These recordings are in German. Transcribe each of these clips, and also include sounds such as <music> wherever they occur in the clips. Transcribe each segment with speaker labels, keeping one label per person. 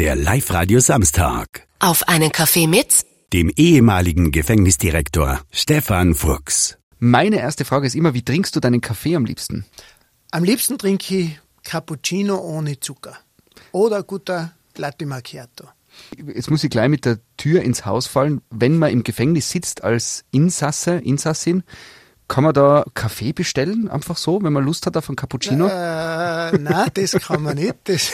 Speaker 1: Der Live-Radio Samstag.
Speaker 2: Auf einen Kaffee mit
Speaker 1: Dem ehemaligen Gefängnisdirektor Stefan Fuchs.
Speaker 3: Meine erste Frage ist immer, wie trinkst du deinen Kaffee am liebsten?
Speaker 4: Am liebsten trinke ich Cappuccino ohne Zucker. Oder guter Latte Macchiato.
Speaker 3: Jetzt muss ich gleich mit der Tür ins Haus fallen. Wenn man im Gefängnis sitzt als Insasse, Insassin, kann man da Kaffee bestellen? Einfach so, wenn man Lust hat auf einen Cappuccino?
Speaker 4: Äh, nein, das kann man nicht. Das,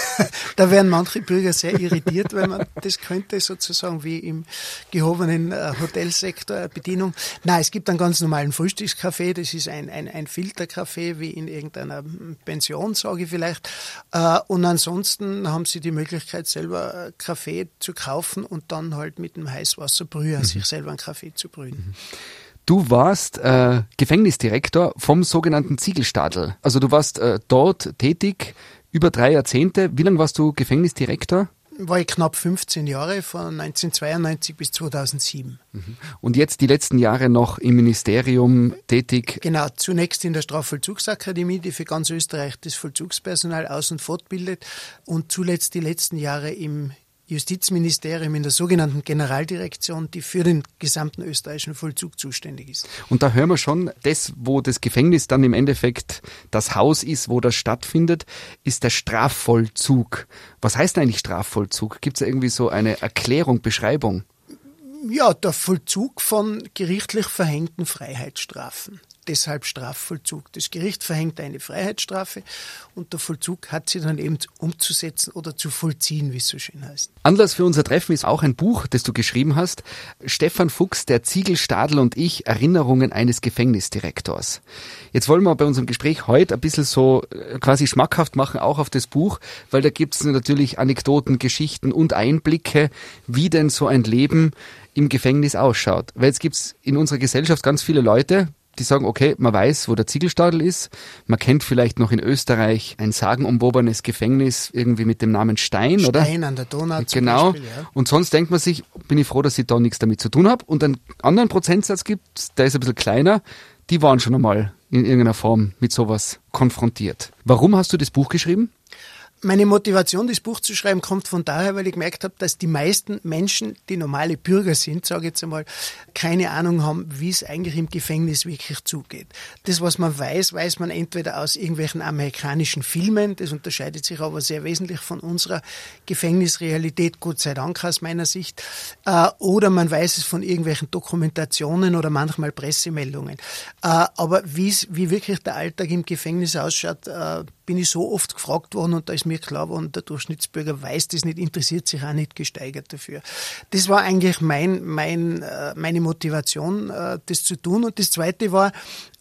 Speaker 4: da wären manche Bürger sehr irritiert, weil man das könnte sozusagen wie im gehobenen äh, Hotelsektor eine Bedienung. Nein, es gibt einen ganz normalen Frühstückskaffee. Das ist ein, ein, ein Filterkaffee wie in irgendeiner Pension, sage ich vielleicht. Äh, und ansonsten haben sie die Möglichkeit, selber Kaffee zu kaufen und dann halt mit dem Heißwasserbrüher sich selber einen Kaffee zu brühen.
Speaker 3: Du warst äh, Gefängnisdirektor vom sogenannten Ziegelstadel. Also du warst äh, dort tätig über drei Jahrzehnte. Wie lange warst du Gefängnisdirektor?
Speaker 4: War ich knapp 15 Jahre, von 1992 bis 2007.
Speaker 3: Und jetzt die letzten Jahre noch im Ministerium tätig.
Speaker 4: Genau, zunächst in der Strafvollzugsakademie, die für ganz Österreich das Vollzugspersonal aus- und fortbildet und zuletzt die letzten Jahre im Justizministerium in der sogenannten Generaldirektion, die für den gesamten österreichischen Vollzug zuständig ist.
Speaker 3: Und da hören wir schon, das, wo das Gefängnis dann im Endeffekt das Haus ist, wo das stattfindet, ist der Strafvollzug. Was heißt eigentlich Strafvollzug? Gibt es irgendwie so eine Erklärung, Beschreibung?
Speaker 4: Ja, der Vollzug von gerichtlich verhängten Freiheitsstrafen. Deshalb Strafvollzug. Das Gericht verhängt eine Freiheitsstrafe und der Vollzug hat sie dann eben umzusetzen oder zu vollziehen, wie es so schön heißt.
Speaker 3: Anlass für unser Treffen ist auch ein Buch, das du geschrieben hast. Stefan Fuchs, der Ziegelstadel und ich, Erinnerungen eines Gefängnisdirektors. Jetzt wollen wir bei unserem Gespräch heute ein bisschen so äh, quasi schmackhaft machen, auch auf das Buch, weil da gibt es natürlich Anekdoten, Geschichten und Einblicke, wie denn so ein Leben im Gefängnis ausschaut. Weil jetzt gibt's in unserer Gesellschaft ganz viele Leute, die sagen, okay, man weiß, wo der Ziegelstadel ist. Man kennt vielleicht noch in Österreich ein sagenumwobenes Gefängnis irgendwie mit dem Namen Stein, oder?
Speaker 4: Stein an der Donau
Speaker 3: Genau.
Speaker 4: Beispiel, ja.
Speaker 3: Und sonst denkt man sich, bin ich froh, dass ich da nichts damit zu tun habe. Und einen anderen Prozentsatz gibt, der ist ein bisschen kleiner, die waren schon einmal in irgendeiner Form mit sowas konfrontiert. Warum hast du das Buch geschrieben?
Speaker 4: Meine Motivation, das Buch zu schreiben, kommt von daher, weil ich gemerkt habe, dass die meisten Menschen, die normale Bürger sind, sage ich jetzt einmal, keine Ahnung haben, wie es eigentlich im Gefängnis wirklich zugeht. Das, was man weiß, weiß man entweder aus irgendwelchen amerikanischen Filmen, das unterscheidet sich aber sehr wesentlich von unserer Gefängnisrealität, Gott sei Dank aus meiner Sicht, äh, oder man weiß es von irgendwelchen Dokumentationen oder manchmal Pressemeldungen. Äh, aber wie wirklich der Alltag im Gefängnis ausschaut, äh, bin ich so oft gefragt worden und da ist mir klar geworden, der Durchschnittsbürger weiß das nicht, interessiert sich auch nicht gesteigert dafür. Das war eigentlich mein, mein, äh, meine Motivation, äh, das zu tun. Und das Zweite war,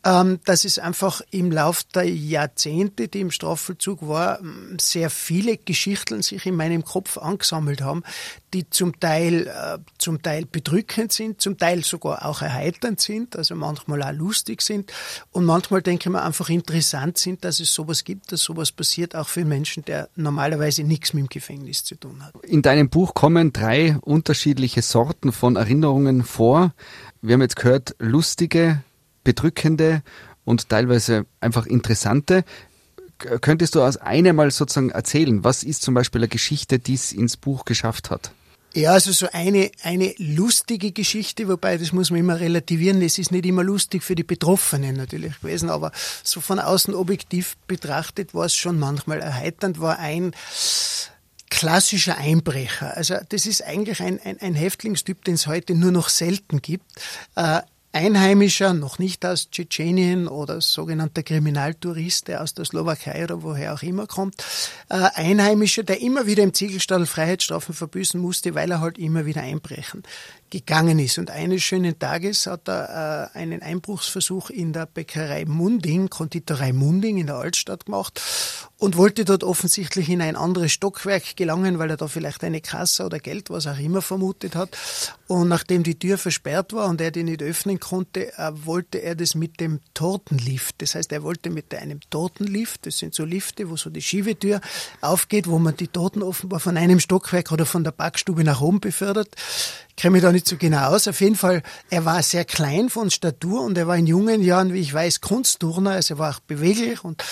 Speaker 4: dass es einfach im Lauf der Jahrzehnte, die im Strafvollzug war, sehr viele Geschichten sich in meinem Kopf angesammelt haben, die zum Teil, äh, zum Teil bedrückend sind, zum Teil sogar auch erheiternd sind, also manchmal auch lustig sind und manchmal denke ich mir einfach interessant sind, dass es sowas gibt, dass sowas passiert, auch für Menschen, der normalerweise nichts mit dem Gefängnis zu tun hat.
Speaker 3: In deinem Buch kommen drei unterschiedliche Sorten von Erinnerungen vor. Wir haben jetzt gehört, lustige, bedrückende und teilweise einfach interessante. Könntest du aus einem mal sozusagen erzählen, was ist zum Beispiel eine Geschichte, die es ins Buch geschafft hat?
Speaker 4: Ja, also so eine, eine lustige Geschichte, wobei das muss man immer relativieren. Es ist nicht immer lustig für die Betroffenen natürlich gewesen, aber so von außen objektiv betrachtet war es schon manchmal erheiternd, war ein klassischer Einbrecher. Also das ist eigentlich ein, ein, ein Häftlingstyp, den es heute nur noch selten gibt. Äh, Einheimischer, noch nicht aus Tschetschenien oder sogenannter Kriminaltourist, der aus der Slowakei oder woher auch immer kommt. Äh, Einheimischer, der immer wieder im Ziegelstadel Freiheitsstrafen verbüßen musste, weil er halt immer wieder einbrechen gegangen ist. Und eines schönen Tages hat er äh, einen Einbruchsversuch in der Bäckerei Munding, Konditorei Munding in der Altstadt gemacht und wollte dort offensichtlich in ein anderes Stockwerk gelangen, weil er da vielleicht eine Kasse oder Geld, was auch immer vermutet hat. Und nachdem die Tür versperrt war und er die nicht öffnen konnte, äh, wollte er das mit dem Tortenlift. Das heißt, er wollte mit einem Tortenlift, das sind so Lifte, wo so die Schiebetür aufgeht, wo man die Torten offenbar von einem Stockwerk oder von der Backstube nach oben befördert. Kenne mich da nicht so genau aus. Auf jeden Fall, er war sehr klein von Statur und er war in jungen Jahren, wie ich weiß, Kunstturner, also er war auch beweglich und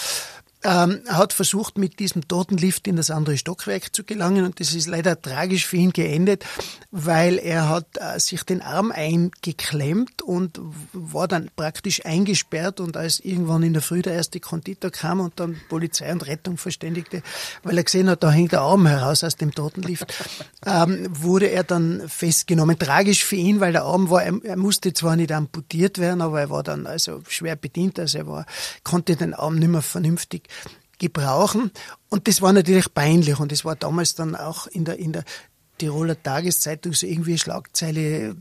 Speaker 4: ähm, hat versucht, mit diesem Totenlift in das andere Stockwerk zu gelangen und das ist leider tragisch für ihn geendet, weil er hat äh, sich den Arm eingeklemmt und war dann praktisch eingesperrt und als irgendwann in der Früh der erste Konditor kam und dann Polizei und Rettung verständigte, weil er gesehen hat, da hängt der Arm heraus aus dem Totenlift, <laughs> ähm, wurde er dann festgenommen. Tragisch für ihn, weil der Arm war, er, er musste zwar nicht amputiert werden, aber er war dann also schwer bedient, also er war, konnte den Arm nicht mehr vernünftig gebrauchen. Und das war natürlich peinlich und das war damals dann auch in der, in der Tiroler Tageszeitung so irgendwie Schlagzeile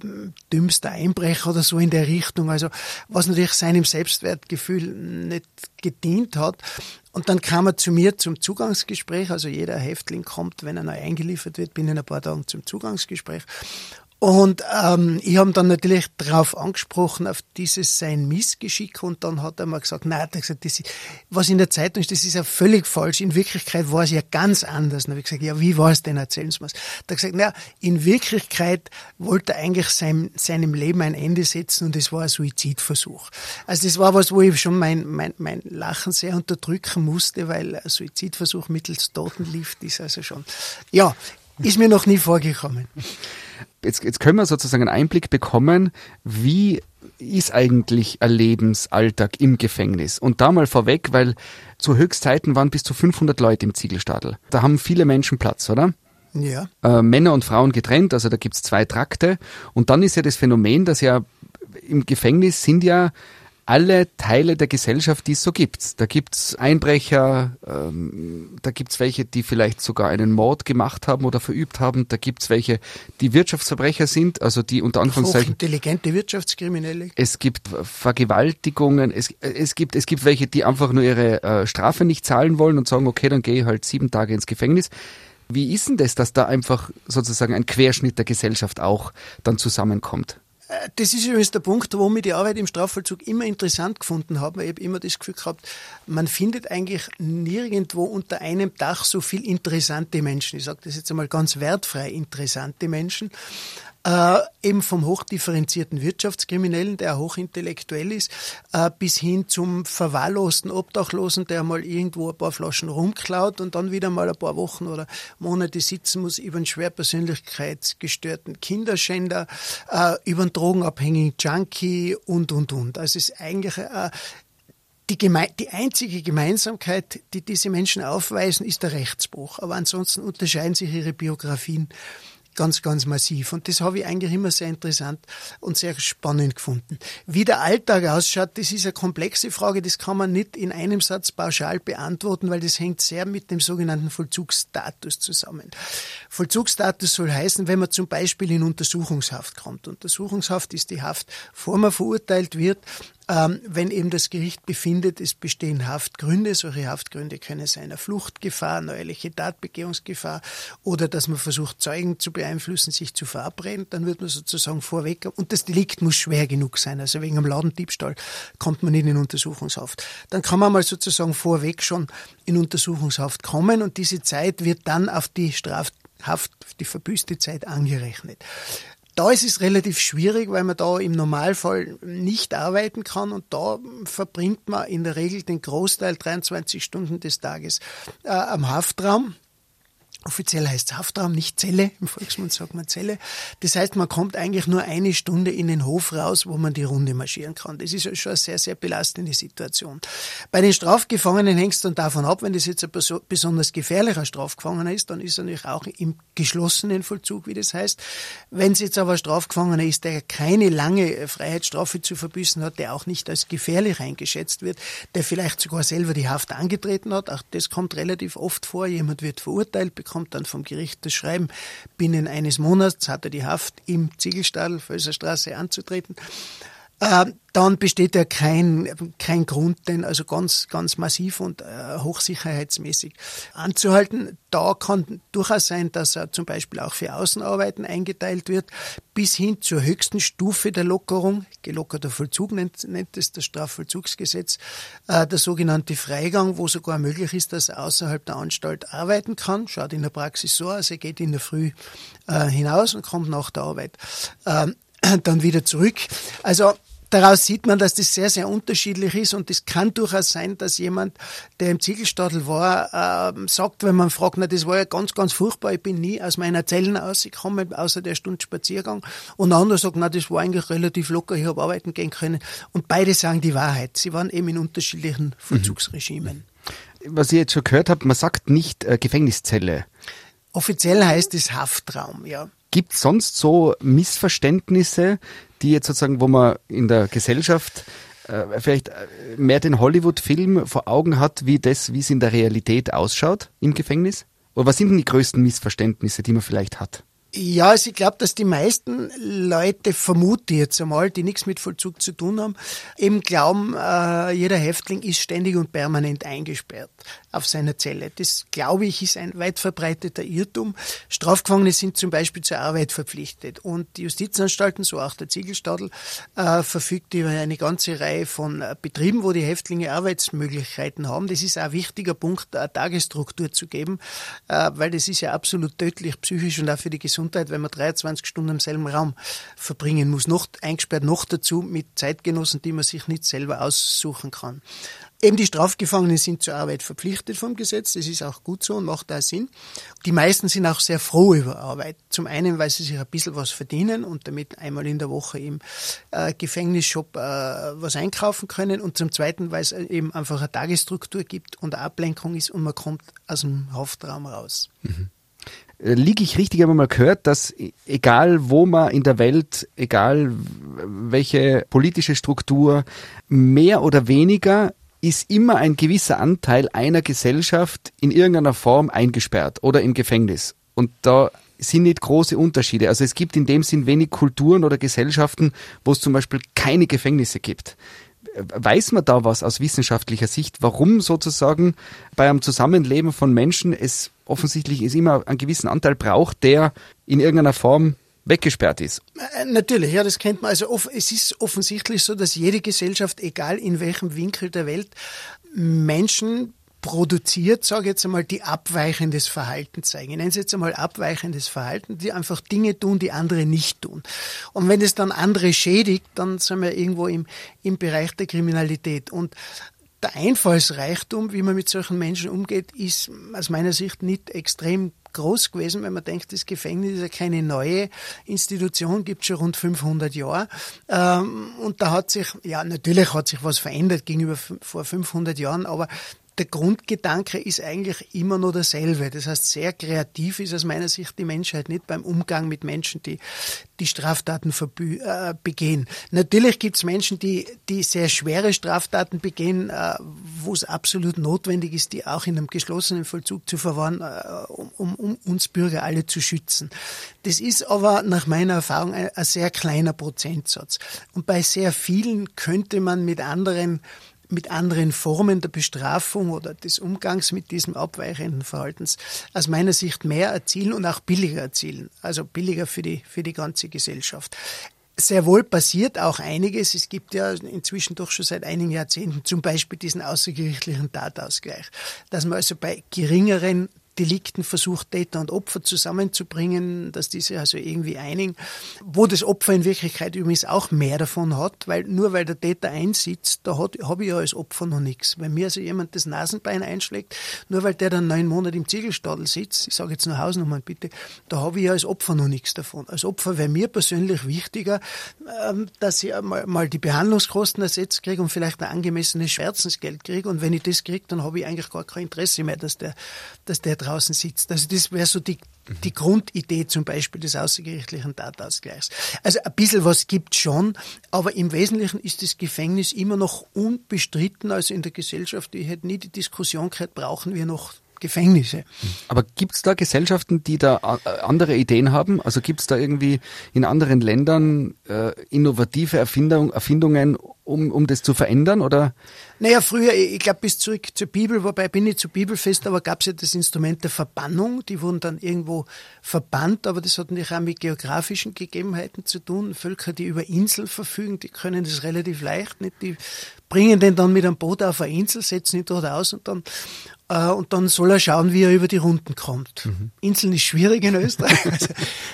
Speaker 4: dümmster Einbrecher oder so in der Richtung. Also was natürlich seinem Selbstwertgefühl nicht gedient hat. Und dann kam er zu mir zum Zugangsgespräch. Also jeder Häftling kommt, wenn er neu eingeliefert wird, binnen ein paar Tagen zum Zugangsgespräch. Und ähm, ich habe dann natürlich darauf angesprochen, auf dieses sein Missgeschick. Und dann hat er mal gesagt, nein, hat er gesagt, das ist, was in der Zeitung ist, das ist ja völlig falsch. In Wirklichkeit war es ja ganz anders. dann habe ich gesagt, ja, wie war es denn? Erzählen Sie mir. Da hat er gesagt, naja, in Wirklichkeit wollte er eigentlich sein, seinem Leben ein Ende setzen und es war ein Suizidversuch. Also das war was, wo ich schon mein, mein, mein Lachen sehr unterdrücken musste, weil ein Suizidversuch mittels Totenlift ist also schon, ja, ist mir noch nie vorgekommen
Speaker 3: jetzt, jetzt können wir sozusagen einen Einblick bekommen, wie ist eigentlich ein Lebensalltag im Gefängnis. Und da mal vorweg, weil zu Höchstzeiten waren bis zu 500 Leute im Ziegelstadel. Da haben viele Menschen Platz, oder?
Speaker 4: Ja.
Speaker 3: Äh, Männer und Frauen getrennt, also da gibt's zwei Trakte. Und dann ist ja das Phänomen, dass ja im Gefängnis sind ja alle Teile der Gesellschaft, die es so gibt. Da gibt's Einbrecher, ähm, da gibt's welche, die vielleicht sogar einen Mord gemacht haben oder verübt haben, da gibt's welche, die Wirtschaftsverbrecher sind, also die unter Anführungszeichen...
Speaker 4: Intelligente Wirtschaftskriminelle.
Speaker 3: Es gibt Vergewaltigungen, es, es, gibt, es gibt welche, die einfach nur ihre äh, Strafe nicht zahlen wollen und sagen, okay, dann gehe ich halt sieben Tage ins Gefängnis. Wie ist denn das, dass da einfach sozusagen ein Querschnitt der Gesellschaft auch dann zusammenkommt?
Speaker 4: Das ist übrigens der Punkt, wo mir die Arbeit im Strafvollzug immer interessant gefunden habe. Ich habe immer das Gefühl gehabt, man findet eigentlich nirgendwo unter einem Dach so viel interessante Menschen. Ich sage das jetzt einmal ganz wertfrei, interessante Menschen äh, eben vom hochdifferenzierten Wirtschaftskriminellen, der hochintellektuell ist, äh, bis hin zum verwahrlosten Obdachlosen, der mal irgendwo ein paar Flaschen rumklaut und dann wieder mal ein paar Wochen oder Monate sitzen muss, über einen schwerpersönlichkeitsgestörten Kinderschänder, äh, über einen drogenabhängigen Junkie und, und, und. Also es ist eigentlich äh, die, die einzige Gemeinsamkeit, die diese Menschen aufweisen, ist der Rechtsbruch. Aber ansonsten unterscheiden sich ihre Biografien ganz, ganz massiv. Und das habe ich eigentlich immer sehr interessant und sehr spannend gefunden. Wie der Alltag ausschaut, das ist eine komplexe Frage, das kann man nicht in einem Satz pauschal beantworten, weil das hängt sehr mit dem sogenannten Vollzugsstatus zusammen. Vollzugsstatus soll heißen, wenn man zum Beispiel in Untersuchungshaft kommt. Untersuchungshaft ist die Haft, bevor man verurteilt wird, wenn eben das Gericht befindet, es bestehen Haftgründe. Solche Haftgründe können sein eine Fluchtgefahr, neuerliche Tatbegehungsgefahr oder dass man versucht, Zeugen zu beeinflussen, sich zu verabreden, dann wird man sozusagen vorweg, und das Delikt muss schwer genug sein, also wegen einem Ladendiebstahl kommt man nicht in Untersuchungshaft. Dann kann man mal sozusagen vorweg schon in Untersuchungshaft kommen und diese Zeit wird dann auf die Strafhaft, die verbüßte Zeit angerechnet. Da ist es relativ schwierig, weil man da im Normalfall nicht arbeiten kann und da verbringt man in der Regel den Großteil 23 Stunden des Tages äh, am Haftraum. Offiziell heißt es Haftraum, nicht Zelle. Im Volksmund sagt man Zelle. Das heißt, man kommt eigentlich nur eine Stunde in den Hof raus, wo man die Runde marschieren kann. Das ist schon eine sehr, sehr belastende Situation. Bei den Strafgefangenen hängt es dann davon ab, wenn das jetzt ein besonders gefährlicher Strafgefangener ist, dann ist er natürlich auch im geschlossenen Vollzug, wie das heißt. Wenn es jetzt aber ein Strafgefangener ist, der keine lange Freiheitsstrafe zu verbüßen hat, der auch nicht als gefährlich eingeschätzt wird, der vielleicht sogar selber die Haft angetreten hat, auch das kommt relativ oft vor. Jemand wird verurteilt, bekommt bekommt dann vom Gericht das Schreiben, binnen eines Monats hat er die Haft im Ziegelstadel, Völserstraße anzutreten. Äh, dann besteht ja kein, kein Grund, den also ganz, ganz massiv und äh, hochsicherheitsmäßig anzuhalten. Da kann durchaus sein, dass er zum Beispiel auch für Außenarbeiten eingeteilt wird, bis hin zur höchsten Stufe der Lockerung. Gelockerter Vollzug nennt, nennt es das Strafvollzugsgesetz, äh, der sogenannte Freigang, wo sogar möglich ist, dass er außerhalb der Anstalt arbeiten kann. Schaut in der Praxis so aus, er geht in der Früh äh, hinaus und kommt nach der Arbeit äh, dann wieder zurück. Also daraus sieht man, dass das sehr, sehr unterschiedlich ist und es kann durchaus sein, dass jemand, der im Ziegelstadel war, äh, sagt, wenn man fragt, na, das war ja ganz, ganz furchtbar, ich bin nie aus meiner Zellen ausgekommen, außer der Stunde Spaziergang. Und ein anderer sagt, na, das war eigentlich relativ locker, ich habe arbeiten gehen können. Und beide sagen die Wahrheit. Sie waren eben in unterschiedlichen Vollzugsregimen.
Speaker 3: Was ich jetzt schon gehört habe, man sagt nicht äh, Gefängniszelle.
Speaker 4: Offiziell heißt es Haftraum, ja.
Speaker 3: Gibt es sonst so Missverständnisse, die jetzt sozusagen, wo man in der Gesellschaft äh, vielleicht äh, mehr den Hollywood-Film vor Augen hat, wie das, wie es in der Realität ausschaut im Gefängnis? Oder was sind denn die größten Missverständnisse, die man vielleicht hat?
Speaker 4: Ja, also ich glaube, dass die meisten Leute, vermute jetzt einmal, die nichts mit Vollzug zu tun haben, eben glauben, äh, jeder Häftling ist ständig und permanent eingesperrt auf seiner Zelle. Das, glaube ich, ist ein weit verbreiteter Irrtum. Strafgefangene sind zum Beispiel zur Arbeit verpflichtet und die Justizanstalten, so auch der Ziegelstadel, äh, verfügt über eine ganze Reihe von äh, Betrieben, wo die Häftlinge Arbeitsmöglichkeiten haben. Das ist auch ein wichtiger Punkt, eine Tagesstruktur zu geben, äh, weil das ist ja absolut tödlich psychisch und auch für die Gesundheit, wenn man 23 Stunden im selben Raum verbringen muss, noch eingesperrt, noch dazu mit Zeitgenossen, die man sich nicht selber aussuchen kann. Eben die Strafgefangenen sind zur Arbeit verpflichtet vom Gesetz. Das ist auch gut so und macht da Sinn. Die meisten sind auch sehr froh über Arbeit. Zum einen, weil sie sich ein bisschen was verdienen und damit einmal in der Woche im äh, Gefängnisshop äh, was einkaufen können. Und zum zweiten, weil es eben einfach eine Tagesstruktur gibt und eine Ablenkung ist und man kommt aus dem Haftraum raus. Mhm.
Speaker 3: Äh, liege ich richtig, habe mal gehört, dass egal wo man in der Welt, egal welche politische Struktur, mehr oder weniger ist immer ein gewisser Anteil einer Gesellschaft in irgendeiner Form eingesperrt oder im Gefängnis. Und da sind nicht große Unterschiede. Also es gibt in dem Sinn wenig Kulturen oder Gesellschaften, wo es zum Beispiel keine Gefängnisse gibt. Weiß man da was aus wissenschaftlicher Sicht, warum sozusagen bei einem Zusammenleben von Menschen es offensichtlich ist immer einen gewissen Anteil braucht, der in irgendeiner Form weggesperrt ist.
Speaker 4: Äh, natürlich, ja, das kennt man. Also es ist offensichtlich so, dass jede Gesellschaft, egal in welchem Winkel der Welt, Menschen produziert, sage ich jetzt einmal, die abweichendes Verhalten zeigen. Ich nenne es jetzt einmal abweichendes Verhalten, die einfach Dinge tun, die andere nicht tun. Und wenn es dann andere schädigt, dann sind wir irgendwo im, im Bereich der Kriminalität. Und der Einfallsreichtum, wie man mit solchen Menschen umgeht, ist aus meiner Sicht nicht extrem groß gewesen, wenn man denkt, das Gefängnis ist ja keine neue Institution, gibt schon rund 500 Jahre. Ähm, und da hat sich, ja, natürlich hat sich was verändert gegenüber vor 500 Jahren, aber der Grundgedanke ist eigentlich immer nur derselbe. Das heißt, sehr kreativ ist aus meiner Sicht die Menschheit nicht beim Umgang mit Menschen, die die Straftaten äh, begehen. Natürlich gibt es Menschen, die, die sehr schwere Straftaten begehen, äh, wo es absolut notwendig ist, die auch in einem geschlossenen Vollzug zu verwahren, äh, um, um, uns Bürger alle zu schützen. Das ist aber nach meiner Erfahrung ein, ein sehr kleiner Prozentsatz. Und bei sehr vielen könnte man mit anderen mit anderen Formen der Bestrafung oder des Umgangs mit diesem abweichenden Verhaltens aus meiner Sicht mehr erzielen und auch billiger erzielen. Also billiger für die, für die ganze Gesellschaft. Sehr wohl passiert auch einiges. Es gibt ja inzwischen doch schon seit einigen Jahrzehnten zum Beispiel diesen außergerichtlichen Tatausgleich, dass man also bei geringeren Delikten versucht, Täter und Opfer zusammenzubringen, dass diese also irgendwie einigen, wo das Opfer in Wirklichkeit übrigens auch mehr davon hat, weil nur weil der Täter einsitzt, da habe ich ja als Opfer noch nichts. Wenn mir also jemand das Nasenbein einschlägt, nur weil der dann neun Monate im Ziegelstadel sitzt, ich sage jetzt nur Hausnummern bitte, da habe ich ja als Opfer noch nichts davon. Als Opfer wäre mir persönlich wichtiger, ähm, dass ich mal die Behandlungskosten ersetzt kriege und vielleicht ein angemessenes Schmerzensgeld kriege und wenn ich das kriege, dann habe ich eigentlich gar kein Interesse mehr, dass der, dass der draußen sitzt. Also das wäre so die, die Grundidee zum Beispiel des außergerichtlichen Tatausgleichs. Also ein bisschen was gibt schon, aber im Wesentlichen ist das Gefängnis immer noch unbestritten. Also in der Gesellschaft, ich hätte nie die Diskussion gehört, brauchen wir noch Gefängnisse.
Speaker 3: Aber gibt es da Gesellschaften, die da äh, andere Ideen haben? Also gibt es da irgendwie in anderen Ländern äh, innovative Erfindung, Erfindungen, um, um das zu verändern? Oder?
Speaker 4: Naja, früher, ich glaube bis zurück zur Bibel, wobei bin ich zu Bibelfest, aber gab es ja das Instrument der Verbannung, die wurden dann irgendwo verbannt, aber das hat natürlich auch mit geografischen Gegebenheiten zu tun. Völker, die über Inseln verfügen, die können das relativ leicht nicht, die bringen den dann mit einem Boot auf eine Insel, setzen ihn dort aus und dann äh, und dann soll er schauen, wie er über die Runden kommt. Mhm. Inseln ist schwierig in Österreich. <laughs> Also,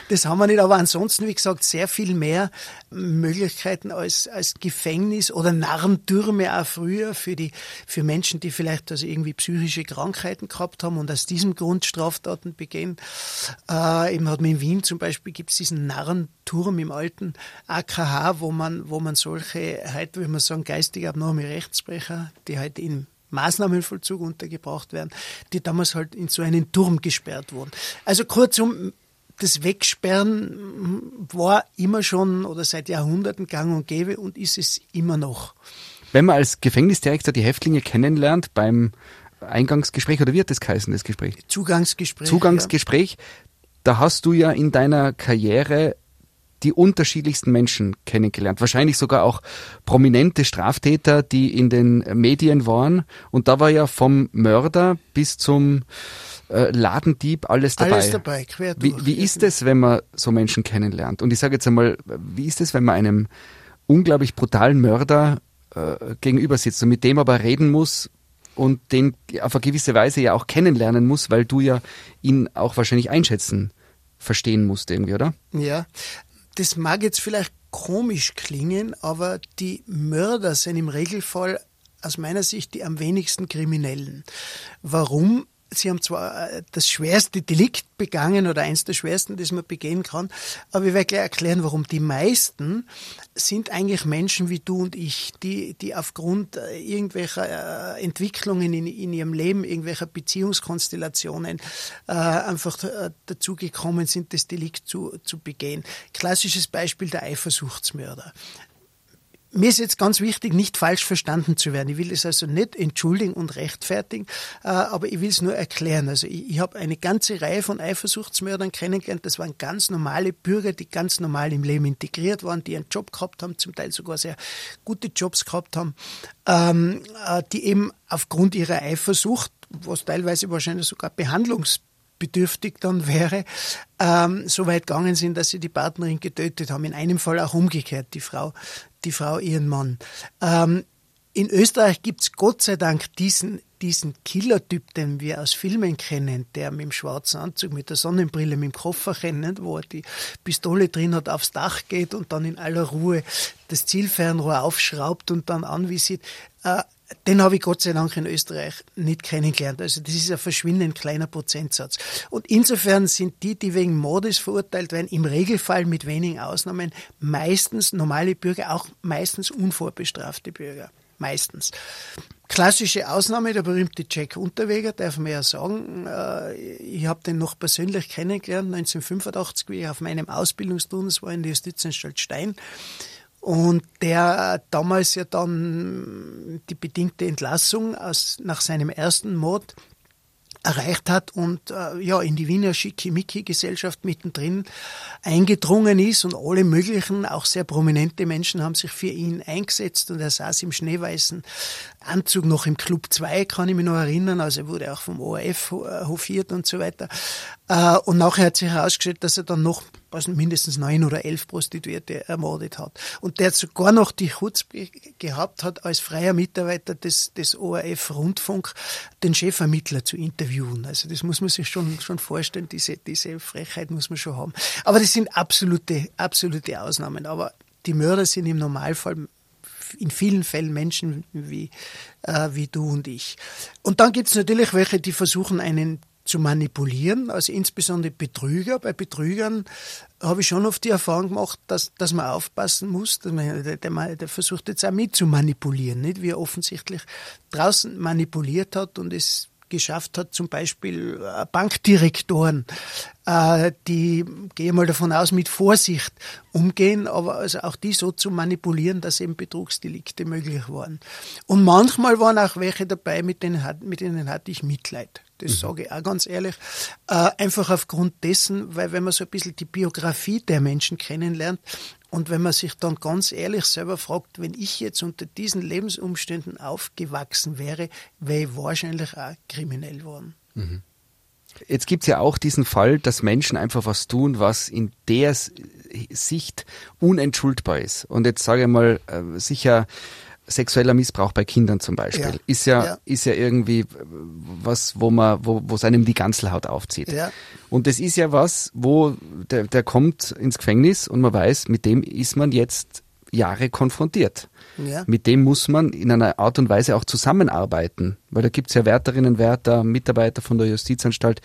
Speaker 4: das haben wir nicht, aber ansonsten, wie gesagt, sehr viel mehr Möglichkeiten als, als Gefängnis oder Narrentürme auch früher für die, für Menschen, die vielleicht also irgendwie psychische Krankheiten gehabt haben und aus diesem Grund Straftaten begehen. Äh, eben hat man in Wien zum Beispiel gibt es diesen Narrenturm im alten AKH, wo man, wo man solche, heute würde man sagen, geistig abnorme Rechtsbrecher, die halt in Maßnahmenvollzug untergebracht werden, die damals halt in so einen Turm gesperrt wurden. Also kurzum, das Wegsperren war immer schon oder seit Jahrhunderten gang und gäbe und ist es immer noch.
Speaker 3: Wenn man als Gefängnisdirektor die Häftlinge kennenlernt beim Eingangsgespräch oder wird das geheißen, das Gespräch?
Speaker 4: Zugangsgespräch.
Speaker 3: Zugangsgespräch. Ja. Da hast du ja in deiner Karriere die unterschiedlichsten Menschen kennengelernt. Wahrscheinlich sogar auch prominente Straftäter, die in den Medien waren. Und da war ja vom Mörder bis zum äh, Ladendieb alles dabei.
Speaker 4: Alles dabei, quer
Speaker 3: durch. Wie, wie ist es, wenn man so Menschen kennenlernt? Und ich sage jetzt einmal, wie ist es, wenn man einem unglaublich brutalen Mörder äh, gegenüber sitzt und mit dem aber reden muss, und den auf eine gewisse Weise ja auch kennenlernen muss, weil du ja ihn auch wahrscheinlich einschätzen verstehen musst irgendwie, oder?
Speaker 4: Ja, das mag jetzt vielleicht komisch klingen, aber die Mörder sind im Regelfall aus meiner Sicht die am wenigsten Kriminellen. Warum? Sie haben zwar äh, das schwerste Delikt begangen oder eins der schwersten, das man begehen kann, aber ich werde gleich erklären, warum. Die meisten sind eigentlich Menschen wie du und ich, die, die aufgrund äh, irgendwelcher äh, Entwicklungen in, in ihrem Leben, irgendwelcher Beziehungskonstellationen äh, einfach dazu gekommen sind, das Delikt zu, zu begehen. Klassisches Beispiel der Eifersuchtsmörder mir ist jetzt ganz wichtig, nicht falsch verstanden zu werden. Ich will es also nicht entschuldigen und rechtfertigen, äh, aber ich will es nur erklären. Also ich, ich habe eine ganze Reihe von Eifersuchtsmördern kennengelernt. Das waren ganz normale Bürger, die ganz normal im Leben integriert waren, die einen Job gehabt haben, zum Teil sogar sehr gute Jobs gehabt haben, ähm, äh, die eben aufgrund ihrer Eifersucht, was teilweise wahrscheinlich sogar behandlungs bedürftig dann wäre, ähm, so weit gegangen sind, dass sie die Partnerin getötet haben. In einem Fall auch umgekehrt, die Frau, die Frau ihren Mann. Ähm, in Österreich gibt's Gott sei Dank diesen, diesen Killer-Typ, den wir aus Filmen kennen, der mit dem schwarzen Anzug, mit der Sonnenbrille, mit dem Koffer rennt, wo er die Pistole drin hat, aufs Dach geht und dann in aller Ruhe das Zielfernrohr aufschraubt und dann anvisiert. Äh, den habe ich Gott sei Dank in Österreich nicht kennengelernt. Also das ist ein verschwindend kleiner Prozentsatz. Und insofern sind die, die wegen Mordes verurteilt werden, im Regelfall mit wenigen Ausnahmen meistens normale Bürger, auch meistens unvorbestrafte Bürger. Meistens. Klassische Ausnahme, der berühmte Jack Unterweger, darf man ja sagen. Äh, ich habe den noch persönlich kennengelernt, 1985, wie ich auf meinem Ausbildungsturnus war in der Justizanstalt Stein. Und der damals ja dann die bedingte Entlassung aus, nach seinem ersten Mord erreicht hat und äh, ja in die Wiener Schickimicki-Gesellschaft mittendrin eingedrungen ist und alle möglichen, auch sehr prominente Menschen haben sich für ihn eingesetzt und er saß im schneeweißen Anzug noch im Club 2, kann ich mich noch erinnern, also er wurde auch vom ORF äh, hofiert und so weiter. Äh, und nachher hat sich herausgestellt, dass er dann noch also mindestens neun oder elf Prostituierte ermordet hat. Und der sogar noch die Chutz gehabt hat, als freier Mitarbeiter des, des ORF-Rundfunk den Chefermittler zu interviewen. Also das muss man sich schon, schon vorstellen, diese, diese Frechheit muss man schon haben. Aber das sind absolute, absolute Ausnahmen. Aber die Mörder sind im Normalfall in vielen Fällen Menschen wie, äh, wie du und ich. Und dann gibt es natürlich welche, die versuchen, einen zu manipulieren, also insbesondere Betrüger. Bei Betrügern habe ich schon oft die Erfahrung gemacht, dass, dass man aufpassen muss, dass man, der, der, der versucht jetzt auch mit zu manipulieren, nicht? wie er offensichtlich draußen manipuliert hat und es geschafft hat, zum Beispiel äh, Bankdirektoren, äh, die, gehe mal davon aus, mit Vorsicht umgehen, aber also auch die so zu manipulieren, dass eben Betrugsdelikte möglich waren. Und manchmal waren auch welche dabei, mit denen, mit denen hatte ich Mitleid. Das mhm. sage ich auch ganz ehrlich. Äh, einfach aufgrund dessen, weil wenn man so ein bisschen die Biografie der Menschen kennenlernt Und wenn man sich dann ganz ehrlich selber fragt, wenn ich jetzt unter diesen Lebensumständen aufgewachsen wäre, wäre ich wahrscheinlich auch kriminell worden. Mhm.
Speaker 3: Jetzt gibt's ja auch diesen Fall, dass Menschen einfach was tun, was in der Sicht unentschuldbar ist. Und jetzt sage ich mal, äh, sicher sexueller Missbrauch bei Kindern zum Beispiel ja. ist ja, ja, ist ja irgendwie was, wo man, wo, wo es einem die Ganzelhaut aufzieht. Ja. Und das ist ja was, wo der, der kommt ins Gefängnis und man weiß, mit dem ist man jetzt Jahre konfrontiert. Ja. Mit dem muss man in einer Art und Weise auch zusammenarbeiten, weil da gibt es ja Wärterinnen, Wärter, Mitarbeiter von der Justizanstalt,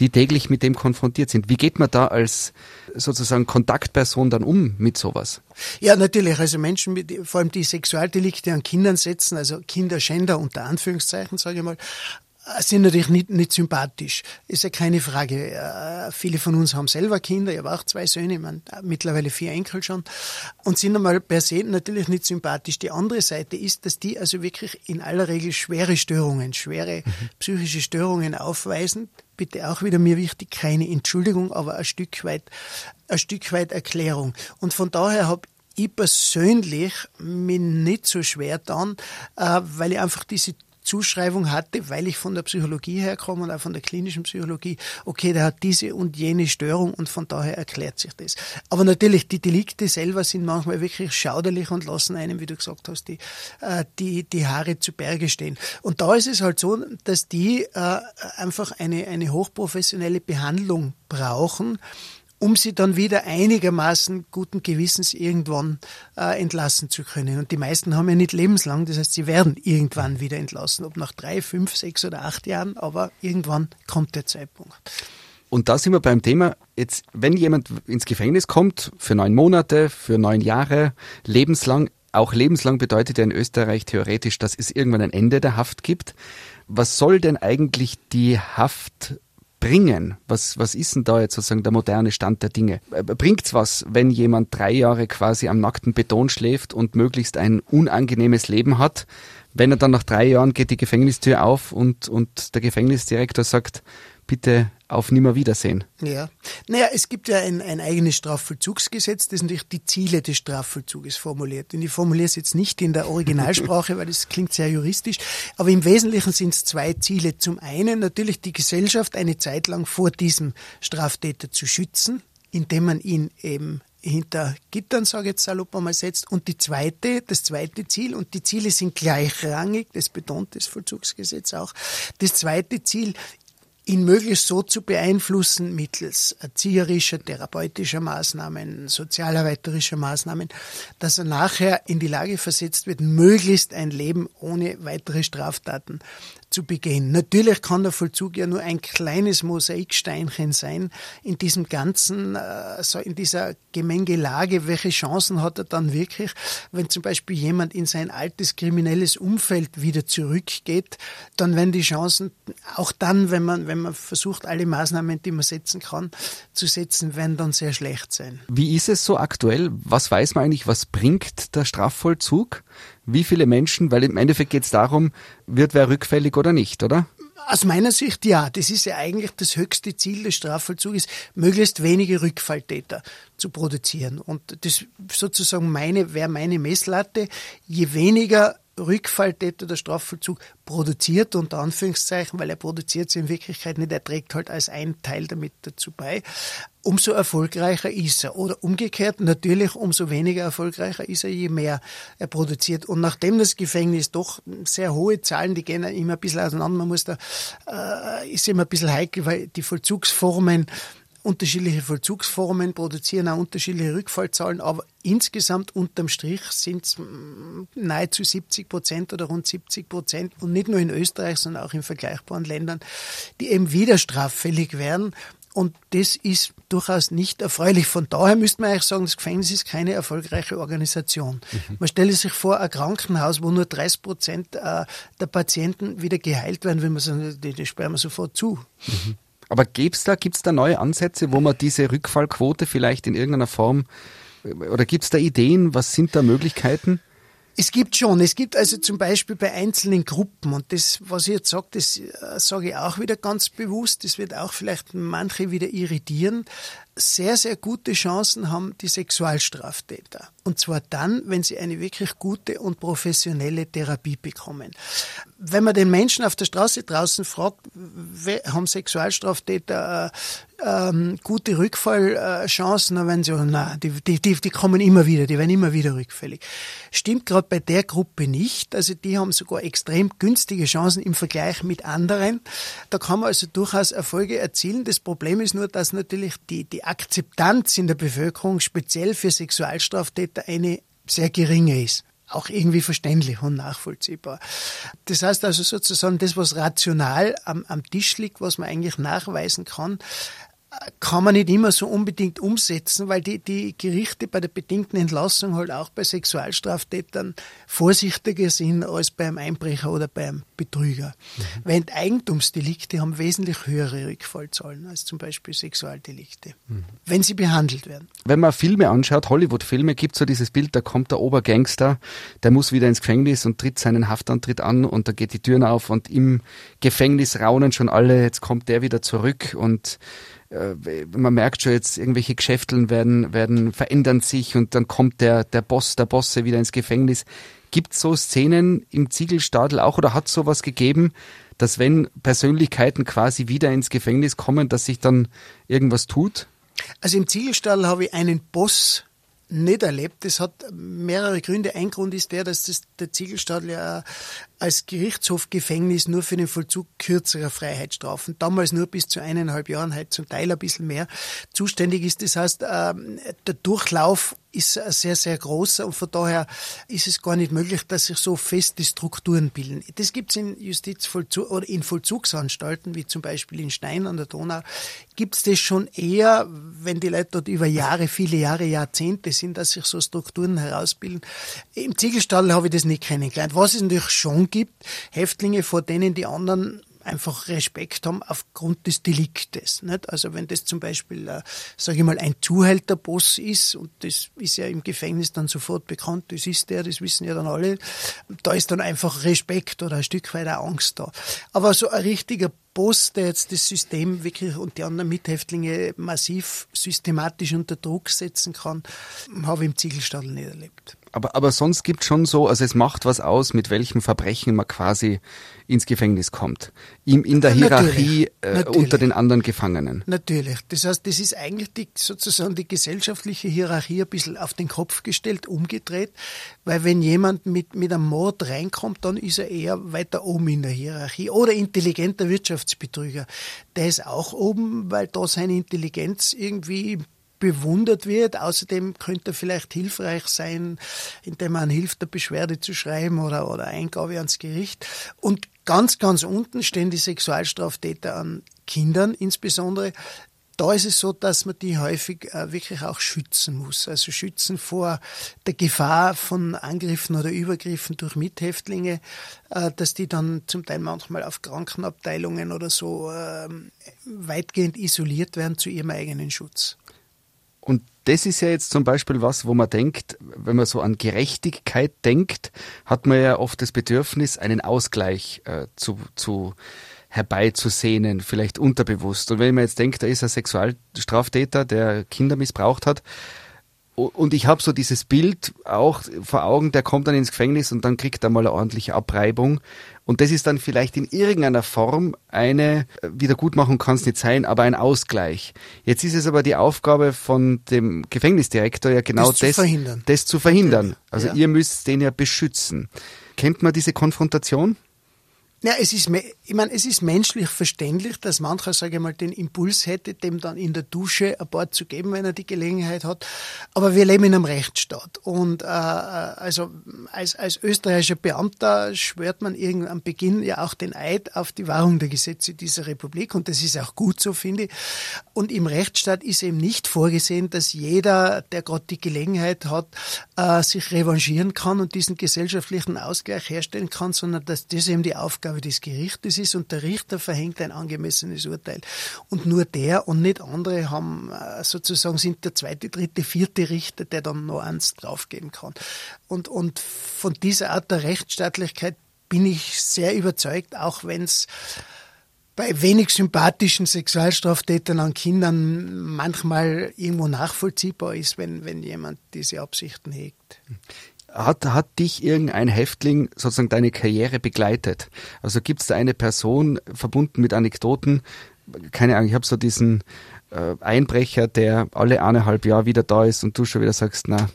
Speaker 3: die täglich mit dem konfrontiert sind. Wie geht man da als sozusagen Kontaktperson dann um mit sowas?
Speaker 4: Ja, natürlich. Also Menschen, mit, vor allem die Sexualdelikte an Kindern setzen, also Kinderschänder unter Anführungszeichen, sage ich mal, sind natürlich nicht, nicht sympathisch. Ist ja keine Frage. Äh, viele von uns haben selber Kinder. Ich habe auch zwei Söhne, ich meine, mittlerweile vier Enkel schon. Und sind einmal per se natürlich nicht sympathisch. Die andere Seite ist, dass die also wirklich in aller Regel schwere Störungen, schwere mhm. psychische Störungen aufweisen. Bitte auch wieder mir wichtig, keine Entschuldigung, aber ein Stück weit, ein Stück weit Erklärung. Und von daher habe ich persönlich mich nicht so schwer dann, äh, weil ich einfach diese Zuschreibung hatte, weil ich von der Psychologie herkomme und auch von der klinischen Psychologie, okay, der hat diese und jene Störung und von daher erklärt sich das. Aber natürlich, die Delikte selber sind manchmal wirklich schauderlich und lassen einem, wie du gesagt hast, die, äh, die, die Haare zu Berge stehen. Und da ist es halt so, dass die äh, einfach eine, eine hochprofessionelle Behandlung brauchen, um sie dann wieder einigermaßen guten Gewissens irgendwann äh, entlassen zu können. Und die meisten haben ja nicht lebenslang, das heißt, sie werden irgendwann wieder entlassen, ob nach drei, fünf, sechs oder acht Jahren, aber irgendwann kommt der Zeitpunkt.
Speaker 3: Und da sind wir beim Thema, jetzt, wenn jemand ins Gefängnis kommt, für neun Monate, für neun Jahre, lebenslang, auch lebenslang bedeutet ja in Österreich theoretisch, dass es irgendwann ein Ende der Haft gibt. Was soll denn eigentlich die Haft bringen? Was, was ist denn da jetzt sozusagen der moderne Stand der Dinge? Äh, bringt's was, wenn jemand drei Jahre quasi am nackten Beton schläft und möglichst ein unangenehmes Leben hat? Wenn er dann nach drei Jahren geht die Gefängnistür auf und, und der Gefängnisdirektor sagt, bitte auf Nimmerwiedersehen.
Speaker 4: Ja. Naja, es gibt ja ein, ein eigenes Strafvollzugsgesetz, das natürlich die Ziele des Strafvollzuges formuliert. Und ich formuliere es jetzt nicht in der Originalsprache, weil das klingt sehr juristisch, aber im Wesentlichen sind es zwei Ziele. Zum einen natürlich die Gesellschaft eine Zeit lang vor diesem Straftäter zu schützen, indem man ihn eben hinter Gittern, sage ich jetzt salopp einmal, setzt. Und die zweite, das zweite Ziel, und die Ziele sind gleichrangig, das betont das Vollzugsgesetz auch. Das zweite Ziel ihn möglichst so zu beeinflussen mittels erzieherischer, therapeutischer Maßnahmen, sozialarbeiterischer Maßnahmen, dass er nachher in die Lage versetzt wird, möglichst ein Leben ohne weitere Straftaten zu begehen. Natürlich kann der Vollzug ja nur ein kleines Mosaiksteinchen sein in diesem ganzen, äh, in dieser Gemengelage. Welche Chancen hat er dann wirklich, wenn zum Beispiel jemand in sein altes kriminelles Umfeld wieder zurückgeht, dann werden die Chancen, auch dann, wenn man, wenn man versucht, alle Maßnahmen, die man setzen kann, zu setzen, werden dann sehr schlecht sein.
Speaker 3: Wie ist es so aktuell? Was weiß man eigentlich, was bringt der Strafvollzug? wie viele Menschen, weil im Endeffekt geht es darum, wird wer rückfällig oder nicht, oder?
Speaker 4: Aus meiner Sicht ja. Das ist ja eigentlich das höchste Ziel des Strafvollzuges, möglichst wenige Rückfalltäter zu produzieren. Und das sozusagen meine, wäre meine Messlatte. Je weniger Rückfalltäter der Strafvollzug produziert, unter Anführungszeichen, weil er produziert sie in Wirklichkeit nicht, er trägt halt als ein Teil damit dazu bei, umso erfolgreicher ist er. Oder umgekehrt, natürlich umso weniger erfolgreicher ist er, je mehr er produziert. Und nachdem das Gefängnis doch sehr hohe Zahlen, die gehen immer ein bisschen auseinander, man muss da, äh, ist immer ein bisschen heikel, weil die Vollzugsformen unterschiedliche Vollzugsformen produzieren auch unterschiedliche Rückfallzahlen, aber insgesamt unterm Strich sind es mm, nahezu 70 Prozent oder rund 70 Prozent und nicht nur in Österreich, sondern auch in vergleichbaren Ländern, die eben wieder straffällig werden. Und das ist durchaus nicht erfreulich. Von daher müsste man eigentlich sagen, das Gefängnis ist keine erfolgreiche Organisation. Mhm. Man stelle sich vor, ein Krankenhaus, wo nur 30 Prozent äh, der Patienten wieder geheilt werden, wenn man sagt, die, die sperren wir sofort zu. Mhm.
Speaker 3: Aber gibt's da, gibt's da neue Ansätze, wo man diese Rückfallquote vielleicht in irgendeiner Form, oder gibt's da Ideen, was sind da Möglichkeiten?
Speaker 4: Es gibt schon. Es gibt also zum Beispiel bei einzelnen Gruppen, und das, was ich jetzt sage, das äh, sage ich auch wieder ganz bewusst, das wird auch vielleicht manche wieder irritieren. Sehr, sehr gute Chancen haben die Sexualstraftäter. Und zwar dann, wenn sie eine wirklich gute und professionelle Therapie bekommen. Wenn man den Menschen auf der Straße draußen fragt, haben Sexualstraftäter äh, ähm, gute Rückfallchancen, dann werden sie, oh, nein, die, die, die, die kommen immer wieder, die werden immer wieder rückfällig. Stimmt gerade bei der Gruppe nicht. Also die haben sogar extrem günstige Chancen im Vergleich mit anderen. Da kann man also durchaus Erfolge erzielen. Das Problem ist nur, dass natürlich die, die Akzeptanz in der Bevölkerung speziell für Sexualstraftäter eine sehr geringe ist auch irgendwie verständlich und nachvollziehbar. Das heißt also sozusagen, das, was rational am, am Tisch liegt, was man eigentlich nachweisen kann, kann man nicht immer so unbedingt umsetzen, weil die, die Gerichte bei der bedingten Entlassung halt auch bei Sexualstraftätern vorsichtiger sind als beim Einbrecher oder beim Betrüger. Mhm. Weil Eigentumsdelikte haben wesentlich höhere Rückfallzahlen als zum Beispiel Sexualdelikte, mhm. wenn sie behandelt werden.
Speaker 3: Wenn man Filme anschaut, Hollywood-Filme, gibt so dieses Bild, da kommt der Obergangster, der muss wieder ins Gefängnis und tritt seinen Haftantritt an und da geht die Türen auf und im Gefängnis raunen schon alle, jetzt kommt der wieder zurück und man merkt schon jetzt, irgendwelche Geschäfteln werden, werden, verändern sich und dann kommt der, der Boss, der Bosse wieder ins Gefängnis. Gibt es so Szenen im Ziegelstadel auch oder hat es sowas gegeben, dass wenn Persönlichkeiten quasi wieder ins Gefängnis kommen, dass sich dann irgendwas tut?
Speaker 4: Also im Ziegelstadel habe ich einen Boss nicht erlebt. Das hat mehrere Gründe. Ein Grund ist der, dass das, der Ziegelstadel ja als Gerichtshofgefängnis nur für den Vollzug kürzerer Freiheitsstrafen, damals nur bis zu eineinhalb Jahren, halt zum Teil ein bisschen mehr, zuständig ist. Das heißt, ähm, der Durchlauf ist sehr, sehr groß und von daher ist es gar nicht möglich, dass sich so feste Strukturen bilden. Das gibt es in Justizvollzug oder in Vollzugsanstalten, wie zum Beispiel in Stein an der Donau, gibt es das schon eher, wenn die Leute dort über Jahre, viele Jahre, Jahrzehnte sind, dass sich so Strukturen herausbilden. Im Ziegelstall habe ich das nicht kennengelernt. Was es natürlich schon gibt, Häftlinge, vor denen die anderen einfach Respekt haben aufgrund des Deliktes. Nicht? Also wenn das zum Beispiel, äh, sage ich mal, ein Zuhälterboss ist, und das ist ja im Gefängnis dann sofort bekannt, das ist der, das wissen ja dann alle, da ist dann einfach Respekt oder ein Stück weit auch Angst da. Aber so ein richtiger Boss, der jetzt das System wirklich und die anderen Mithäftlinge massiv systematisch unter Druck setzen kann, habe ich im Ziegelstadel nicht erlebt.
Speaker 3: Aber, aber sonst gibt schon so, also es macht was aus, mit welchem Verbrechen man quasi ins Gefängnis kommt. In, in der Hierarchie äh, unter den anderen Gefangenen.
Speaker 4: Natürlich. Das heißt, das ist eigentlich die, sozusagen die gesellschaftliche Hierarchie ein bisschen auf den Kopf gestellt, umgedreht. Weil wenn jemand mit, mit einem Mord reinkommt, dann ist er eher weiter oben in der Hierarchie. Oder intelligenter Wirtschaftsbetrüger. Der ist auch oben, weil da seine Intelligenz irgendwie bewundert wird. Außerdem könnte er vielleicht hilfreich sein, indem man hilft, eine Beschwerde zu schreiben oder, oder Eingabe ans Gericht. Und ganz, ganz unten stehen die Sexualstraftäter an Kindern insbesondere. Da ist es so, dass man die häufig äh, wirklich auch schützen muss. Also schützen vor der Gefahr von Angriffen oder Übergriffen durch Mithäftlinge, äh, dass die dann zum Teil manchmal auf Krankenabteilungen oder so äh, weitgehend isoliert werden zu ihrem eigenen Schutz.
Speaker 3: Und das ist ja jetzt zum Beispiel was, wo man denkt, wenn man so an Gerechtigkeit denkt, hat man ja oft das Bedürfnis, einen Ausgleich äh, zu, zu herbeizusehnen, vielleicht unterbewusst. Und wenn man jetzt denkt, da ist ein Sexualstraftäter, der Kinder missbraucht hat, und ich habe so dieses Bild auch vor Augen, der kommt dann ins Gefängnis und dann kriegt er mal eine ordentliche Abreibung. Und das ist dann vielleicht in irgendeiner Form eine, äh, Wiedergutmachung kann es nicht sein, aber ein Ausgleich. Jetzt ist es aber die Aufgabe von dem Gefängnisdirektor ja genau das, das, zu, verhindern. das zu verhindern. Also ja. ihr müsst den ja beschützen. Kennt man diese Konfrontation?
Speaker 4: Ja, es ist, ich meine, es ist menschlich verständlich, dass mancher, sage ich mal, den Impuls hätte, dem dann in der Dusche ein paar zu geben, wenn er die Gelegenheit hat. Aber wir leben in einem Rechtsstaat. Und äh, also als, als österreichischer Beamter schwört man irgend am Beginn ja auch den Eid auf die Wahrung der Gesetze dieser Republik. Und das ist auch gut so, finde ich. Und im Rechtsstaat ist eben nicht vorgesehen, dass jeder, der gerade die Gelegenheit hat, äh, sich revanchieren kann und diesen gesellschaftlichen Ausgleich herstellen kann, sondern dass das eben die Aufgabe Aufgabe des Gerichtes ist und der Richter verhängt ein angemessenes Urteil. Und nur der und nicht andere haben äh, sozusagen sind der zweite, dritte, vierte Richter, der dann noch eins draufgeben kann. Und, und von dieser Art der Rechtsstaatlichkeit bin ich sehr überzeugt, auch wenn es bei wenig sympathischen Sexualstraftätern an Kindern manchmal irgendwo nachvollziehbar ist, wenn, wenn jemand diese Absichten hegt.
Speaker 3: Hat, hat dich irgendein Häftling sozusagen deine Karriere begleitet? Also gibt es da eine Person verbunden mit Anekdoten? Keine Ahnung, ich habe so diesen äh, Einbrecher, der alle eineinhalb Jahre wieder da ist und du schon wieder sagst, na,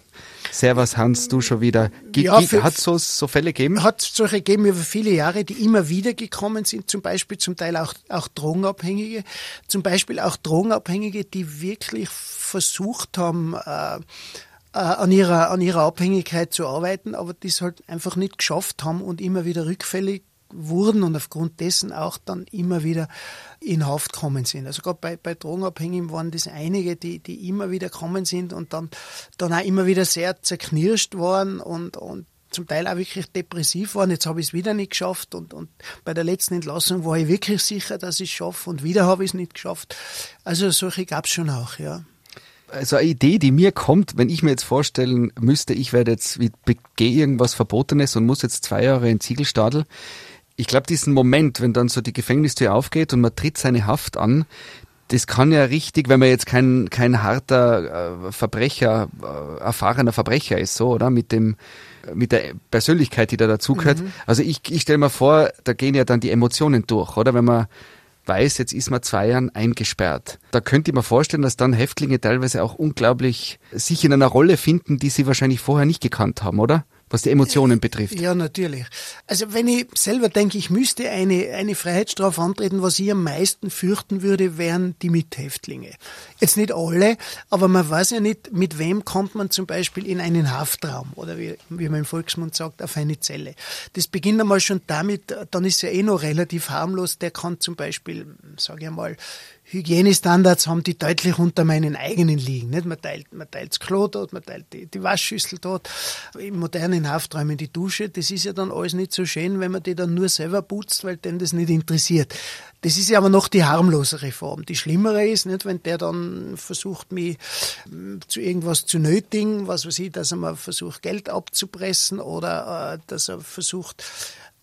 Speaker 3: Servus Hans, du schon wieder. Ge ja, hat es so, so Fälle gegeben?
Speaker 4: Hat solche gegeben über viele Jahre, die immer wieder gekommen sind, zum Beispiel zum Teil auch, auch Drogenabhängige, zum Beispiel auch Drogenabhängige, die wirklich versucht haben, äh, an ihrer, an ihrer Abhängigkeit zu arbeiten, aber die es halt einfach nicht geschafft haben und immer wieder rückfällig wurden und aufgrund dessen auch dann immer wieder in Haft gekommen sind. Also gerade bei, bei Drogenabhängigen waren das einige, die, die immer wieder gekommen sind und dann, dann auch immer wieder sehr zerknirscht waren und, und zum Teil auch wirklich depressiv waren. Jetzt habe ich es wieder nicht geschafft und, und bei der letzten Entlassung war ich wirklich sicher, dass ich es schaffe und wieder habe ich es nicht geschafft. Also solche gab es schon auch, ja
Speaker 3: also eine Idee, die mir kommt, wenn ich mir jetzt vorstellen müsste, ich werde jetzt, begehe irgendwas Verbotenes und muss jetzt zwei Jahre in Ziegelstadel, ich glaube, diesen Moment, wenn dann so die Gefängnistür aufgeht und man tritt seine Haft an, das kann ja richtig, wenn man jetzt kein, kein harter äh, Verbrecher, äh, erfahrener Verbrecher ist, so, oder? Mit dem, mit der Persönlichkeit, die da dazugehört. Mhm. Also ich, ich stelle mir vor, da gehen ja dann die Emotionen durch, oder? Wenn man weiß, jetzt ist man zwei Jahren eingesperrt. Da könnte ich mir vorstellen, dass dann Häftlinge teilweise auch unglaublich sich in einer Rolle finden, die sie wahrscheinlich vorher nicht gekannt haben, oder? Was die Emotionen betrifft.
Speaker 4: Ja, natürlich. Also wenn ich selber denke, ich müsste eine, eine Freiheitsstrafe antreten, was ich am meisten fürchten würde, wären die Mithäftlinge. Jetzt nicht alle, aber man weiß ja nicht, mit wem kommt man zum Beispiel in einen Haftraum oder wie, wie man im Volksmund sagt, auf eine Zelle. Das beginnt einmal schon damit, dann ist ja eh noch relativ harmlos, der kann zum Beispiel, sage ich einmal, Hygienestandards haben, die deutlich unter meinen eigenen liegen. Nicht? Man teilt, man teilt das Klo dort, man teilt die, die Waschschüssel dort, im modernen Hafträumen die Dusche. Das ist ja dann alles nicht so schön, wenn man die dann nur selber putzt, weil den das nicht interessiert. Das ist ja aber noch die harmlosere Form. Die schlimmere ist, nicht, wenn der dann versucht, mich hm, zu irgendwas zu nötigen, was weiß ich, dass er mal versucht, Geld abzupressen oder äh, dass er versucht,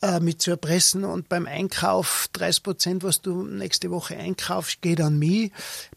Speaker 4: äh, mit zu erpressen und beim Einkauf 30 Prozent, was du nächste Woche einkaufst, geht an mich,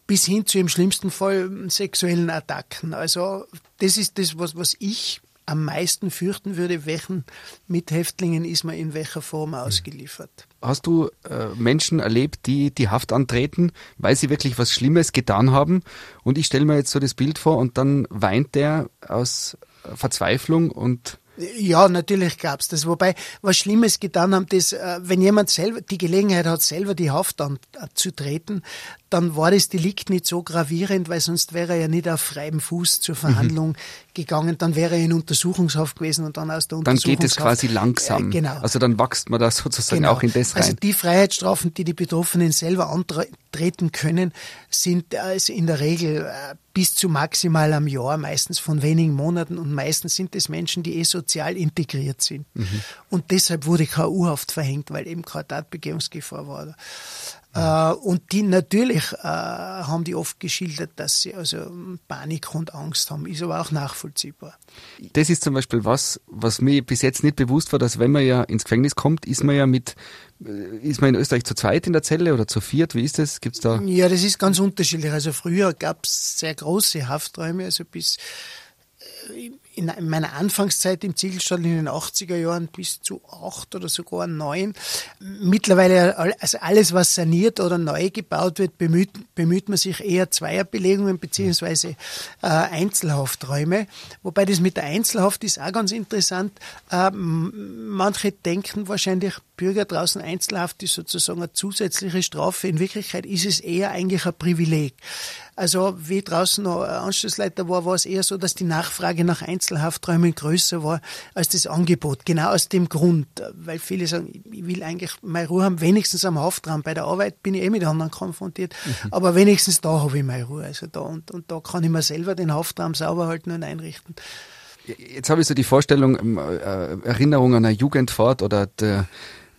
Speaker 4: bis hin zu im schlimmsten Fall sexuellen Attacken. Also das ist das, was, was ich am meisten fürchten würde, welchen Mithäftlingen ist man in welcher Form ausgeliefert.
Speaker 3: Hast du äh, Menschen erlebt, die die Haft antreten, weil sie wirklich was Schlimmes getan haben? Und ich stelle mir jetzt so das Bild vor und dann weint der aus Verzweiflung und
Speaker 4: ja, natürlich gab's das. Wobei, was Schlimmes getan haben, das, äh, wenn jemand selber die Gelegenheit hat, selber die Haft anzutreten, dann war das Delikt nicht so gravierend, weil sonst wäre er ja nicht auf freiem Fuß zur Verhandlung mhm. gegangen, dann wäre er in Untersuchungshaft gewesen und dann aus der
Speaker 3: Untersuchungshaft. Dann geht es quasi langsam. Äh, genau. Also dann wächst man da sozusagen genau. auch in das
Speaker 4: also rein. Also die Freiheitsstrafen, die die Betroffenen selber antreten können, sind also in der Regel äh, bis zu maximal am Jahr, meistens von wenigen Monaten und meistens sind es Menschen, die eh sozial integriert sind. Mhm. Und deshalb wurde keine Urhaft verhängt, weil eben keine Tatbegehungsgefahr war. Äh, und die natürlich äh, haben die oft geschildert, dass sie also Panik und Angst haben, ist aber auch nachvollziehbar.
Speaker 3: Das ist zum Beispiel was, was mir bis jetzt nicht bewusst war, dass wenn man ja ins Gefängnis kommt, ist man ja mit ist man in Österreich zu zweit in der Zelle oder zu viert? Wie ist das? Gibt's da?
Speaker 4: Ja, das ist ganz unterschiedlich. Also früher gab es sehr große Hafträume, also bis äh, in meiner Anfangszeit im Ziegelstadt in den 80er Jahren bis zu acht oder sogar neun. Mittlerweile, also alles, was saniert oder neu gebaut wird, bemüht, bemüht man sich eher Zweierbelegungen beziehungsweise äh, Einzelhafträume. Wobei das mit der Einzelhaft ist auch ganz interessant. Äh, manche denken wahrscheinlich, Bürger draußen Einzelhaft ist sozusagen eine zusätzliche Strafe. In Wirklichkeit ist es eher eigentlich ein Privileg. Also wie draußen noch Anschlussleiter war, war es eher so, dass die Nachfrage nach Einzelhafträumen größer war als das Angebot. Genau aus dem Grund, weil viele sagen, ich will eigentlich meine Ruhe haben, wenigstens am Haftraum. Bei der Arbeit bin ich eh mit anderen konfrontiert, mhm. aber wenigstens da habe ich meine Ruhe. Also da und, und da kann ich mir selber den Haftraum sauber halten und einrichten.
Speaker 3: Jetzt habe ich so die Vorstellung, ähm, äh, Erinnerung an eine Jugendfahrt oder der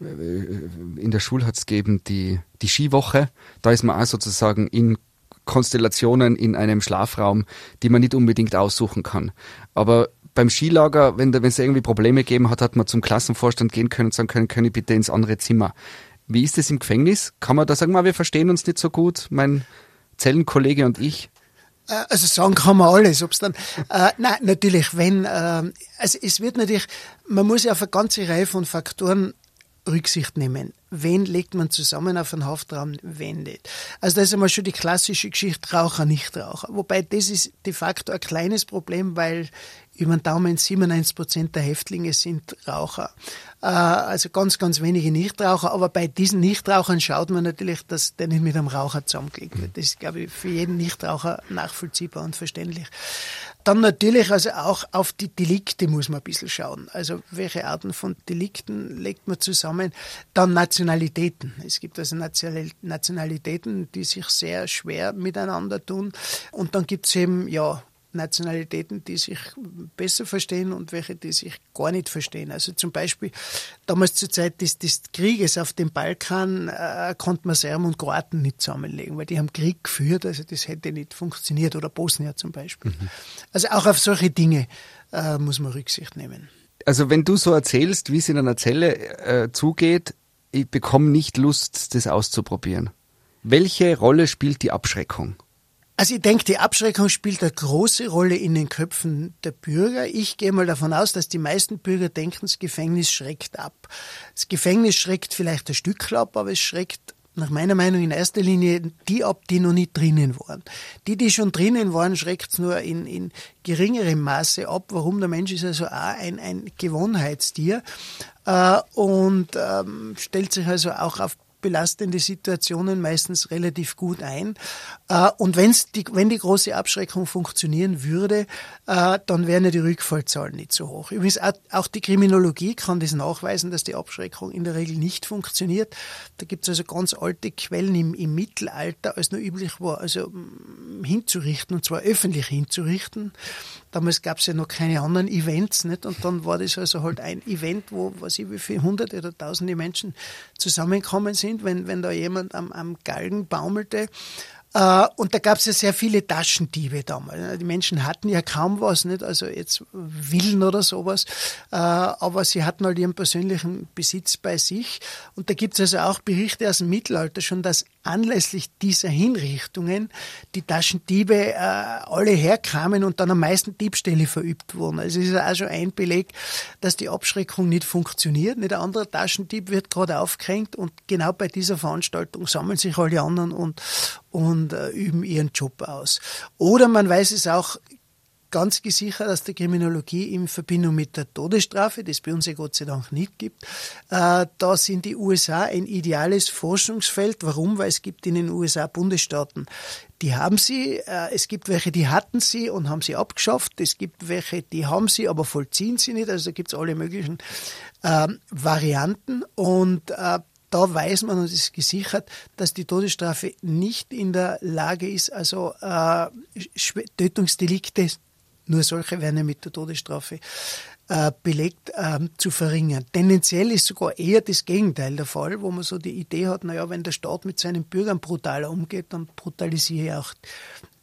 Speaker 3: in der Schule hat es gegeben die, die Skiwoche. Da ist man auch sozusagen in Konstellationen in einem Schlafraum, die man nicht unbedingt aussuchen kann. Aber beim Skilager, wenn es irgendwie Probleme gegeben hat, hat man zum Klassenvorstand gehen können und sagen können, können ich bitte ins andere Zimmer. Wie ist es im Gefängnis? Kann man da sagen, wir verstehen uns nicht so gut, mein Zellenkollege und ich?
Speaker 4: Äh, also sagen kann man alles, ob's dann, äh, nein, natürlich, wenn, äh, also es wird natürlich, man muss ja auf eine ganze Reihe von Faktoren Rücksicht nehmen. Wen legt man zusammen auf einen Haftraum, wen nicht. Also da ist einmal schon die klassische Geschichte Raucher, Nichtraucher. Wobei das ist de facto ein kleines Problem, weil über den Daumen 97 Prozent der Häftlinge sind Raucher. Äh, also ganz, ganz wenige Nichtraucher. Aber bei diesen Nichtrauchern schaut man natürlich, dass der nicht mit einem Raucher zusammengelegt wird. Das ist, glaube ich, für jeden Nichtraucher nachvollziehbar und verständlich. Dann natürlich, also auch auf die Delikte muss man ein bisschen schauen. Also welche Arten von Delikten legt man zusammen? Dann Nationalitäten. Es gibt also Nationalitäten, die sich sehr schwer miteinander tun. Und dann gibt es eben, ja, Nationalitäten, die sich besser verstehen und welche, die sich gar nicht verstehen. Also zum Beispiel damals zur Zeit des, des Krieges auf dem Balkan äh, konnte man Serben und Kroaten nicht zusammenlegen, weil die haben Krieg geführt, also das hätte nicht funktioniert. Oder Bosnier zum Beispiel. Mhm. Also auch auf solche Dinge äh, muss man Rücksicht nehmen.
Speaker 3: Also wenn du so erzählst, wie es in einer Zelle äh, zugeht, ich bekomme nicht Lust, das auszuprobieren. Welche Rolle spielt die Abschreckung?
Speaker 4: Also ich denke, die Abschreckung spielt eine große Rolle in den Köpfen der Bürger. Ich gehe mal davon aus, dass die meisten Bürger denken, das Gefängnis schreckt ab. Das Gefängnis schreckt vielleicht ein Stück ab, aber es schreckt nach meiner Meinung in erster Linie die ab, die noch nicht drinnen waren. Die, die schon drinnen waren, schreckt es nur in, in geringerem Maße ab. Warum? Der Mensch ist also auch ein, ein Gewohnheitstier äh, und ähm, stellt sich also auch auf belastende Situationen meistens relativ gut ein. Äh, und wenn's die, wenn die große Abschreckung funktionieren würde, äh, dann wären ja die Rückfallzahlen nicht so hoch. Übrigens auch die Kriminologie kann das nachweisen, dass die Abschreckung in der Regel nicht funktioniert. Da gibt es also ganz alte Quellen im, im Mittelalter, als nur üblich war, also hinzurichten, und zwar öffentlich hinzurichten. Damals gab es ja noch keine anderen Events, nicht? Und dann war das also halt ein Event, wo, weiß ich, wie viele hunderte oder tausende Menschen zusammenkommen sind, wenn, wenn da jemand am, am Galgen baumelte. Äh, und da gab es ja sehr viele Taschendiebe damals. Die Menschen hatten ja kaum was, nicht? Also jetzt Willen oder sowas. Äh, aber sie hatten halt ihren persönlichen Besitz bei sich. Und da gibt es also auch Berichte aus dem Mittelalter schon, dass anlässlich dieser Hinrichtungen die Taschendiebe äh, alle herkamen und dann am meisten Diebstähle verübt wurden. Also es ist auch schon ein Beleg, dass die Abschreckung nicht funktioniert. Nicht ein anderer Taschendieb wird gerade aufgehängt und genau bei dieser Veranstaltung sammeln sich alle anderen und, und äh, üben ihren Job aus. Oder man weiß es auch ganz gesichert aus der Kriminologie in Verbindung mit der Todesstrafe, das bei uns ja Gott sei Dank nicht gibt. Äh, da sind die USA ein ideales Forschungsfeld. Warum? Weil es gibt in den USA Bundesstaaten, die haben sie. Äh, es gibt welche, die hatten sie und haben sie abgeschafft. Es gibt welche, die haben sie, aber vollziehen sie nicht. Also da gibt es alle möglichen äh, Varianten. Und äh, da weiß man und ist gesichert, dass die Todesstrafe nicht in der Lage ist, also äh, Tötungsdelikte nur solche werden ja mit der Todesstrafe äh, belegt, ähm, zu verringern. Tendenziell ist sogar eher das Gegenteil der Fall, wo man so die Idee hat, naja, wenn der Staat mit seinen Bürgern brutaler umgeht, dann brutalisiere auch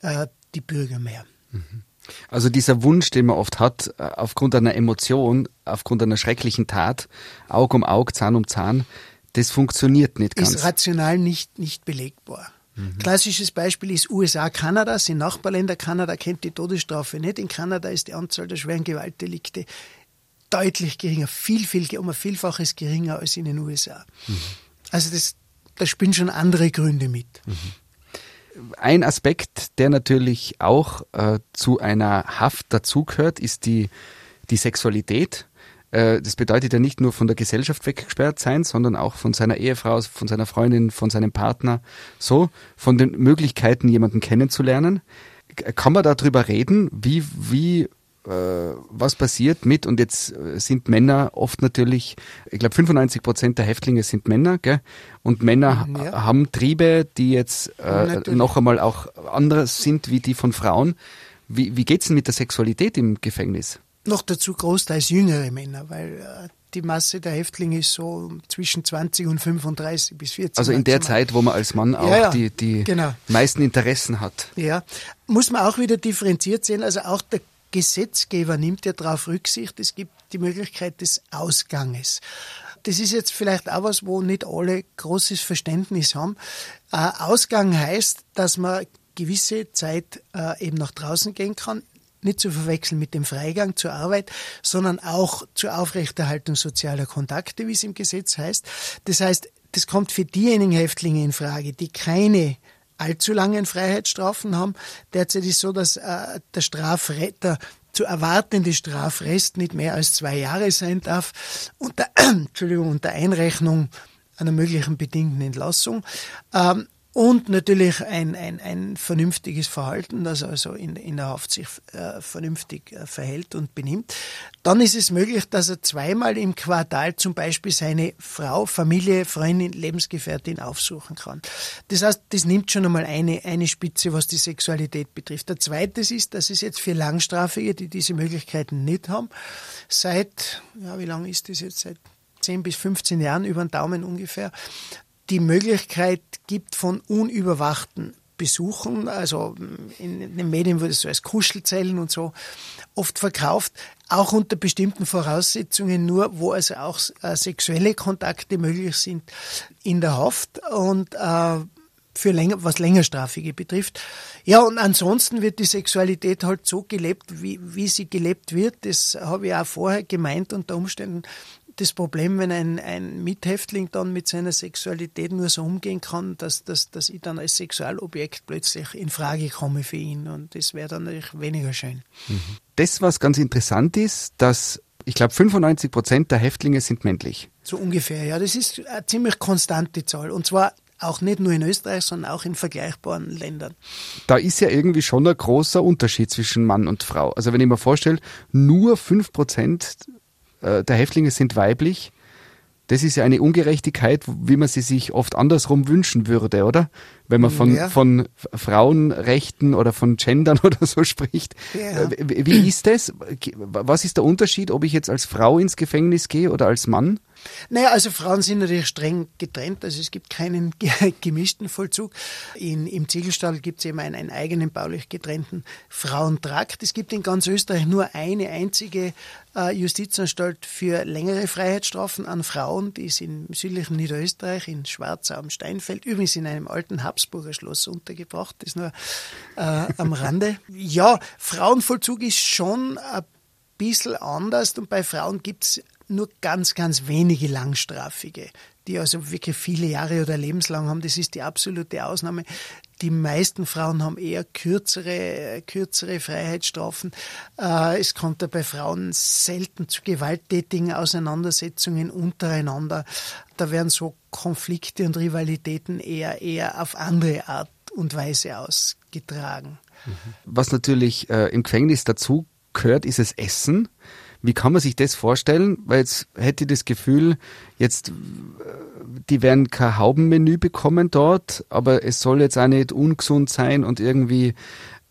Speaker 4: äh, die Bürger mehr.
Speaker 3: Mhm. Also dieser Wunsch, den man oft hat, äh, aufgrund einer Emotion, aufgrund einer schrecklichen Tat, Aug um Aug, Zahn um Zahn, das funktioniert nicht ganz.
Speaker 4: Ist rational nicht, nicht belegbar. Mhm. Klassisches Beispiel ist USA, Kanada, sind Nachbarländer. Kanada kennt die Todesstrafe nicht. In Kanada ist die Anzahl der schweren Gewaltdelikte deutlich geringer, viel, viel, um ein Vielfaches geringer als in den USA. Mhm. Also das, da spielen schon andere Gründe mit.
Speaker 3: Mhm. Ein Aspekt, der natürlich auch äh, zu einer Haft dazugehört, ist die, die Sexualität. Äh, das bedeutet ja nicht nur von der Gesellschaft weggesperrt sein, sondern auch von seiner Ehefrau, von seiner Freundin, von seinem Partner, so, von den Möglichkeiten, jemanden kennenzulernen. Kann man darüber reden, wie, wie äh, was passiert mit, und jetzt äh, sind Männer oft natürlich, ich glaube 95 Prozent der Häftlinge sind Männer, gell? und Männer ja. haben Triebe, die jetzt äh, noch einmal auch anders sind wie die von Frauen. Wie, wie geht's denn mit der Sexualität im Gefängnis?
Speaker 4: Noch dazu großteils jüngere Männer, weil äh, die Masse der Häftlinge ist so zwischen 20 und 35 bis 40.
Speaker 3: Also in der Zeit, wo man als Mann auch ja, ja, die, die genau. meisten Interessen hat.
Speaker 4: Ja, muss man auch wieder differenziert sehen. Also auch der Gesetzgeber nimmt ja darauf Rücksicht. Es gibt die Möglichkeit des Ausganges. das ist jetzt vielleicht auch was, wo nicht alle großes Verständnis haben. Äh, Ausgang heißt, dass man gewisse Zeit äh, eben nach draußen gehen kann, nicht zu verwechseln mit dem Freigang zur Arbeit, sondern auch zur Aufrechterhaltung sozialer Kontakte, wie es im Gesetz heißt. Das heißt, das kommt für diejenigen Häftlinge in Frage, die keine allzu langen Freiheitsstrafen haben. Derzeit ist so, dass äh, der Strafretter zu erwartende Strafrest nicht mehr als zwei Jahre sein darf, unter, <clears throat> Entschuldigung, unter Einrechnung einer möglichen bedingten Entlassung. Ähm, und natürlich ein, ein, ein vernünftiges Verhalten, das also in, in der Haft sich äh, vernünftig äh, verhält und benimmt. Dann ist es möglich, dass er zweimal im Quartal zum Beispiel seine Frau, Familie, Freundin, Lebensgefährtin aufsuchen kann. Das heißt, das nimmt schon einmal eine, eine Spitze, was die Sexualität betrifft. Der zweite ist, dass es jetzt für Langstrafige, die diese Möglichkeiten nicht haben, seit, ja, wie lange ist das jetzt? Seit 10 bis 15 Jahren über den Daumen ungefähr, die Möglichkeit gibt von unüberwachten Besuchen, also in den Medien wurde es so als Kuschelzellen und so oft verkauft, auch unter bestimmten Voraussetzungen nur, wo also auch äh, sexuelle Kontakte möglich sind in der Haft und äh, für länger, was längerstrafige betrifft. Ja, und ansonsten wird die Sexualität halt so gelebt, wie, wie sie gelebt wird. Das habe ich auch vorher gemeint. Unter Umständen das Problem, wenn ein, ein Mithäftling dann mit seiner Sexualität nur so umgehen kann, dass, dass, dass ich dann als Sexualobjekt plötzlich in Frage komme für ihn. Und das wäre dann natürlich weniger schön.
Speaker 3: Das, was ganz interessant ist, dass ich glaube, 95 Prozent der Häftlinge sind männlich.
Speaker 4: So ungefähr, ja. Das ist eine ziemlich konstante Zahl. Und zwar auch nicht nur in Österreich, sondern auch in vergleichbaren Ländern.
Speaker 3: Da ist ja irgendwie schon ein großer Unterschied zwischen Mann und Frau. Also wenn ich mir vorstelle, nur 5 Prozent äh, der Häftlinge sind weiblich. Das ist ja eine Ungerechtigkeit, wie man sie sich oft andersrum wünschen würde, oder? Wenn man von, ja. von Frauenrechten oder von Gendern <laughs> oder so spricht. Ja. Äh, wie ist das? Was ist der Unterschied, ob ich jetzt als Frau ins Gefängnis gehe oder als Mann?
Speaker 4: Naja, also Frauen sind natürlich streng getrennt, also es gibt keinen <laughs> gemischten Vollzug. In, Im Ziegelstall gibt es eben einen, einen eigenen baulich getrennten Frauentrakt. Es gibt in ganz Österreich nur eine einzige äh, Justizanstalt für längere Freiheitsstrafen an Frauen, die ist im südlichen Niederösterreich, in Schwarzau am Steinfeld, übrigens in einem alten Habsburger Schloss untergebracht, das ist nur äh, am Rande. Ja, Frauenvollzug ist schon ein bisschen anders und bei Frauen gibt es nur ganz, ganz wenige Langstrafige, die also wirklich viele Jahre oder lebenslang haben. Das ist die absolute Ausnahme. Die meisten Frauen haben eher kürzere, kürzere Freiheitsstrafen. Äh, es kommt da bei Frauen selten zu gewalttätigen Auseinandersetzungen untereinander. Da werden so Konflikte und Rivalitäten eher, eher auf andere Art und Weise ausgetragen.
Speaker 3: Was natürlich äh, im Gefängnis dazu gehört, ist das Essen. Wie kann man sich das vorstellen? Weil jetzt hätte ich das Gefühl, jetzt, äh, die werden kein Haubenmenü bekommen dort, aber es soll jetzt auch nicht ungesund sein und irgendwie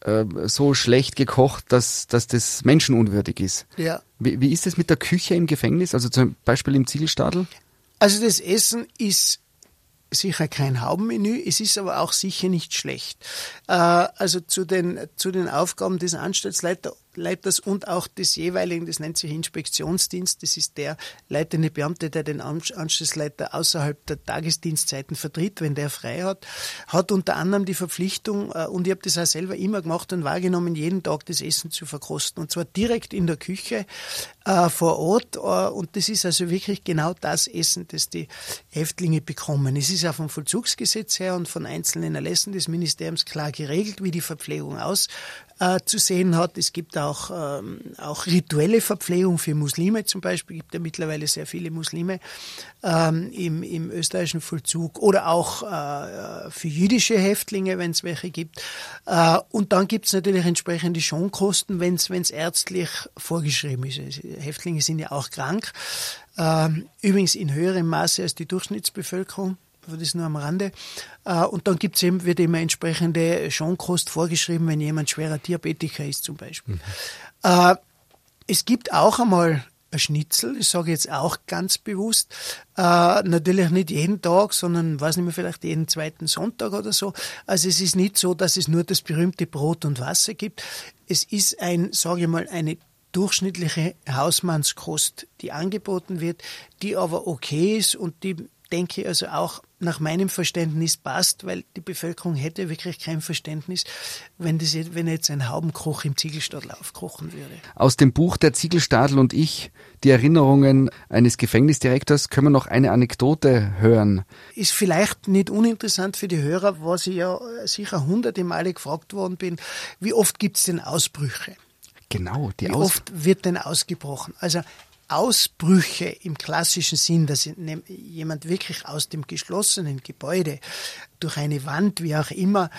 Speaker 3: äh, so schlecht gekocht, dass, dass das menschenunwürdig ist.
Speaker 4: Ja.
Speaker 3: Wie, wie ist es mit der Küche im Gefängnis, also zum Beispiel im Ziegelstadel?
Speaker 4: Also das Essen ist sicher kein Haubenmenü, es ist aber auch sicher nicht schlecht. Äh, also zu den, zu den Aufgaben des Anstaltsleiters Leiters und auch des jeweiligen, das nennt sich Inspektionsdienst, das ist der leitende Beamte, der den Anschlussleiter außerhalb der Tagesdienstzeiten vertritt, wenn der frei hat, hat unter anderem die Verpflichtung, äh, und ich habe das auch selber immer gemacht und wahrgenommen, jeden Tag das Essen zu verkosten. Und zwar direkt in der Küche äh, vor Ort. Äh, und das ist also wirklich genau das Essen, das die Häftlinge bekommen. Es ist auch vom Vollzugsgesetz her und von einzelnen Erlässen des Ministeriums klar geregelt, wie die Verpflegung aus äh, zu sehen hat. Es gibt auch, ähm, auch rituelle Verpflegung für Muslime zum Beispiel. Es gibt ja mittlerweile sehr viele Muslime ähm, im, im österreichischen Vollzug oder auch äh, für jüdische Häftlinge, wenn es welche gibt. Äh, und dann gibt es natürlich entsprechende Schonkosten, wenn es ärztlich vorgeschrieben ist. Also Häftlinge sind ja auch krank. Ähm, übrigens in höherem Maße als die Durchschnittsbevölkerung aber das nur am Rande. Äh, und dann gibt's eben, wird immer entsprechende Schonkost vorgeschrieben, wenn jemand schwerer Diabetiker ist zum Beispiel. Mhm. Es gibt auch einmal ein Schnitzel, ich sage jetzt auch ganz bewusst, äh, natürlich nicht jeden Tag, sondern, weiß nicht mehr, vielleicht jeden zweiten Sonntag oder so. Also es ist nicht so, dass es nur das berühmte Brot und Wasser gibt. Es ist ein, sage ich mal, eine durchschnittliche Hausmannskost, die angeboten wird, die aber okay ist und die denke ich also auch nach meinem Verständnis passt, weil die Bevölkerung hätte wirklich kein Verständnis, wenn, das, wenn jetzt ein Haubenkoch im Ziegelstadel aufkochen würde.
Speaker 3: Aus dem Buch Der Ziegelstadel und ich, die Erinnerungen eines Gefängnisdirektors, können wir noch eine Anekdote hören.
Speaker 4: Ist vielleicht nicht uninteressant für die Hörer, was ich ja sicher hunderte Male gefragt worden bin, wie oft gibt es denn Ausbrüche?
Speaker 3: Genau,
Speaker 4: die Wie oft wird denn ausgebrochen? Also Ausbrüche im klassischen Sinn, dass jemand wirklich aus dem geschlossenen Gebäude durch eine Wand, wie auch immer,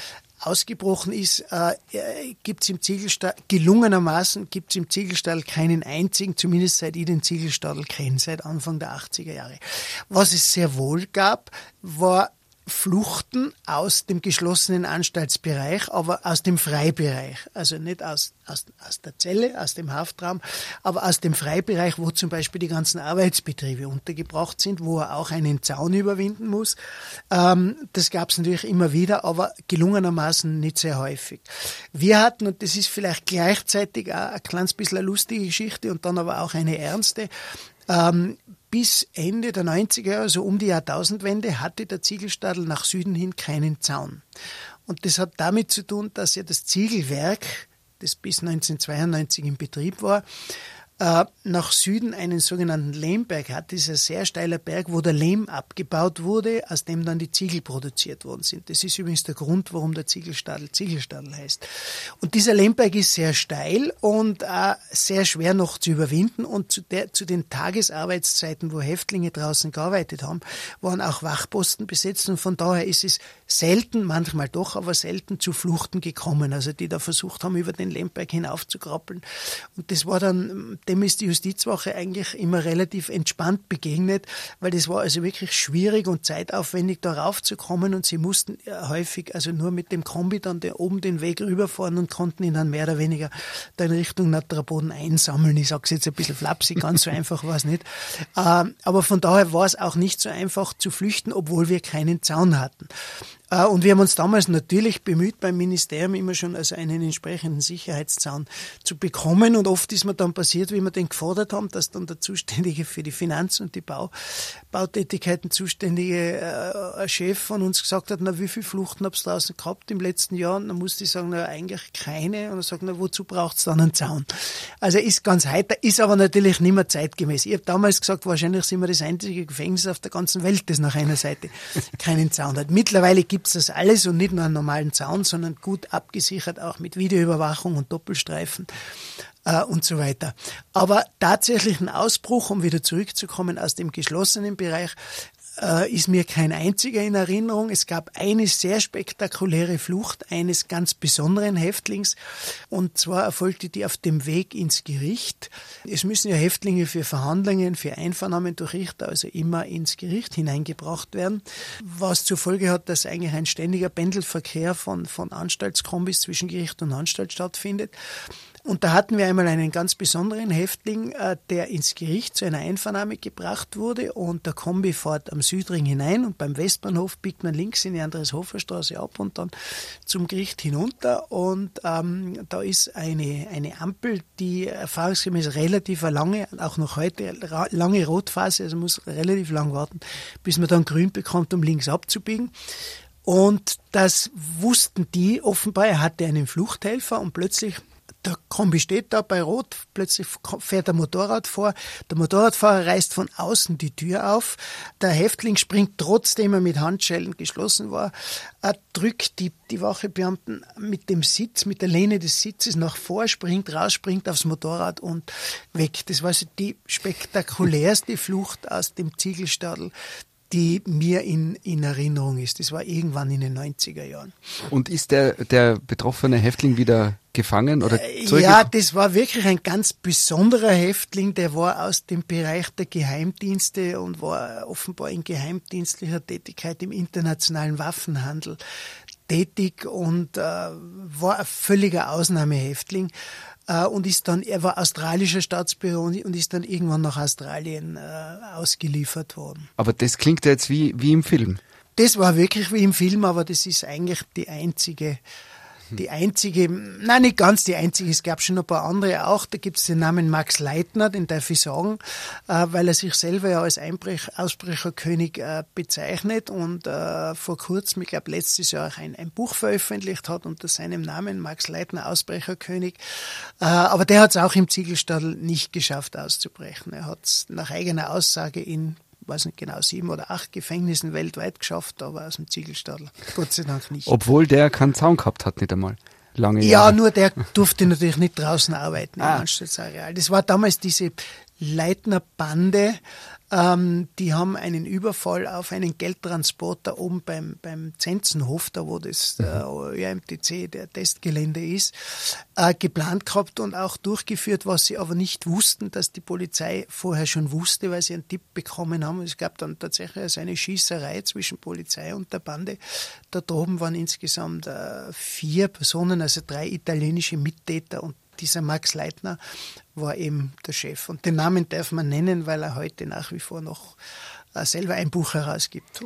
Speaker 4: ausgebrochen ist, äh, gibt es im Ziegelstall, gelungenermaßen gibt es im Ziegelstall keinen einzigen, zumindest seit ich den Ziegelstall kenne, seit Anfang der 80er Jahre. Was es sehr wohl gab, war Fluchten aus dem geschlossenen Anstaltsbereich, aber aus dem Freibereich. Also nicht aus, aus, aus der Zelle, aus dem Haftraum, aber aus dem Freibereich, wo zum Beispiel die ganzen Arbeitsbetriebe untergebracht sind, wo er auch einen Zaun überwinden muss. Ähm, das gab es natürlich immer wieder, aber gelungenermaßen nicht sehr häufig. Wir hatten, und das ist vielleicht gleichzeitig auch ein kleines bisschen eine lustige Geschichte und dann aber auch eine ernste, ähm, bis Ende der 90er, also um die Jahrtausendwende, hatte der Ziegelstadel nach Süden hin keinen Zaun. Und das hat damit zu tun, dass ja das Ziegelwerk, das bis 1992 in Betrieb war, äh, nach Süden einen sogenannten Lehmberg hat. Ein sehr steiler Berg, wo der Lehm abgebaut wurde, aus dem dann die Ziegel produziert worden sind. Das ist übrigens der Grund, warum der Ziegelstadel Ziegelstadel heißt. Und dieser Lehmberg ist sehr steil und äh, sehr schwer noch zu überwinden. Und zu, der, zu den Tagesarbeitszeiten, wo Häftlinge draußen gearbeitet haben, waren auch Wachposten besetzt. Und von daher ist es selten, manchmal doch, aber selten zu Fluchten gekommen. Also die da versucht haben, über den Lehmberg hinaufzukrabbeln. Und das war dann dem ist die Justizwache eigentlich immer relativ entspannt begegnet, weil das war also wirklich schwierig und zeitaufwendig darauf zu kommen und sie mussten häufig also nur mit dem Kombi dann der oben den Weg rüberfahren und konnten ihn dann mehr oder weniger da in Richtung Natraboden einsammeln. Ich sage es jetzt ein bisschen flapsig, ganz so <laughs> einfach war es nicht. Ähm, aber von daher war es auch nicht so einfach zu flüchten, obwohl wir keinen Zaun hatten. Äh, und wir haben uns damals natürlich bemüht, beim Ministerium immer schon also einen entsprechenden Sicherheitszaun zu bekommen. Und oft ist mir dann passiert, wie wir den gefordert haben, dass dann der Zuständige für die Finanz- und die Bau, Bautätigkeiten zuständige äh, Chef von uns gesagt hat, na, wie viele Fluchten habt ihr draußen gehabt im letzten Jahr? Und dann musste ich sagen, na, eigentlich keine. Und er sagt, na, wozu braucht's dann einen Zaun? Also ist ganz heiter, ist aber natürlich nicht mehr zeitgemäß. Ich habe damals gesagt, wahrscheinlich sind wir das einzige Gefängnis auf der ganzen Welt, das nach einer Seite keinen Zaun hat. Mittlerweile gibt es das alles und nicht nur einen normalen Zaun, sondern gut abgesichert, auch mit Videoüberwachung und Doppelstreifen äh, und so weiter. Aber tatsächlich ein Ausbruch, um wieder zurückzukommen aus dem geschlossenen Bereich, äh, ist mir kein einziger in Erinnerung. Es gab eine sehr spektakuläre Flucht eines ganz besonderen Häftlings und zwar erfolgte die auf dem Weg ins Gericht. Es müssen ja Häftlinge für Verhandlungen, für Einvernahmen durch Richter also immer ins Gericht hineingebracht werden, was zur Folge hat, dass eigentlich ein ständiger Pendelverkehr von, von Anstaltskombis zwischen Gericht und Anstalt stattfindet. Und da hatten wir einmal einen ganz besonderen Häftling, äh, der ins Gericht zu einer Einvernahme gebracht wurde und der Kombi fährt am Südring hinein und beim Westbahnhof biegt man links in die Andreas-Hofer-Straße ab und dann zum Gericht hinunter und ähm, da ist eine, eine Ampel, die erfahrungsgemäß relativ lange, auch noch heute, lange Rotphase, also muss relativ lang warten, bis man dann grün bekommt, um links abzubiegen. Und das wussten die offenbar. Er hatte einen Fluchthelfer und plötzlich der Kombi steht da bei Rot, plötzlich fährt der Motorrad vor. Der Motorradfahrer reißt von außen die Tür auf. Der Häftling springt, trotzdem er mit Handschellen geschlossen war, er drückt die, die Wachebeamten mit dem Sitz, mit der Lehne des Sitzes nach vor, springt raus, springt aufs Motorrad und weg. Das war so die spektakulärste Flucht aus dem Ziegelstadel, die mir in, in Erinnerung ist. Das war irgendwann in den 90er Jahren.
Speaker 3: Und ist der, der betroffene Häftling wieder gefangen oder
Speaker 4: äh, Ja, das war wirklich ein ganz besonderer Häftling, der war aus dem Bereich der Geheimdienste und war offenbar in geheimdienstlicher Tätigkeit im internationalen Waffenhandel tätig und äh, war ein völliger Ausnahmehäftling und ist dann, er war australischer Staatsbürger und, ist dann irgendwann nach Australien äh, ausgeliefert worden.
Speaker 3: Aber das klingt ja jetzt wie, wie im Film.
Speaker 4: Das war wirklich wie im Film, aber das ist eigentlich die einzige die einzige, nein, nicht ganz die einzige, es gab schon ein paar andere auch. Da gibt es den Namen Max Leitner, den darf ich sagen, äh, weil er sich selber ja als Einbrech, Ausbrecherkönig äh, bezeichnet und äh, vor kurzem, ich glaube letztes Jahr auch ein, ein Buch veröffentlicht hat unter seinem Namen, Max Leitner, Ausbrecherkönig. Äh, aber der hat es auch im Ziegelstadel nicht geschafft auszubrechen. Er hat es nach eigener Aussage in weiß nicht genau, sieben oder acht Gefängnissen weltweit geschafft, aber aus dem Ziegelstadel. Gott sei Dank nicht.
Speaker 3: Obwohl der keinen Zaun gehabt hat, nicht einmal. Lange
Speaker 4: ja,
Speaker 3: Jahre.
Speaker 4: nur der durfte natürlich nicht draußen arbeiten
Speaker 3: Ah.
Speaker 4: im Anstaltsareal. Das war damals diese Leitner Bande, ähm, die haben einen Überfall auf einen Geldtransporter oben beim, beim Zenzenhof, da wo das äh, ÖMTC, der Testgelände ist, äh, geplant gehabt und auch durchgeführt, was sie aber nicht wussten, dass die Polizei vorher schon wusste, weil sie einen Tipp bekommen haben. Es gab dann tatsächlich eine Schießerei zwischen Polizei und der Bande. Da droben waren insgesamt äh, vier Personen, also drei italienische Mittäter und dieser Max Leitner war eben der Chef. Und den Namen darf man nennen, weil er heute nach wie vor noch äh, selber ein Buch herausgibt.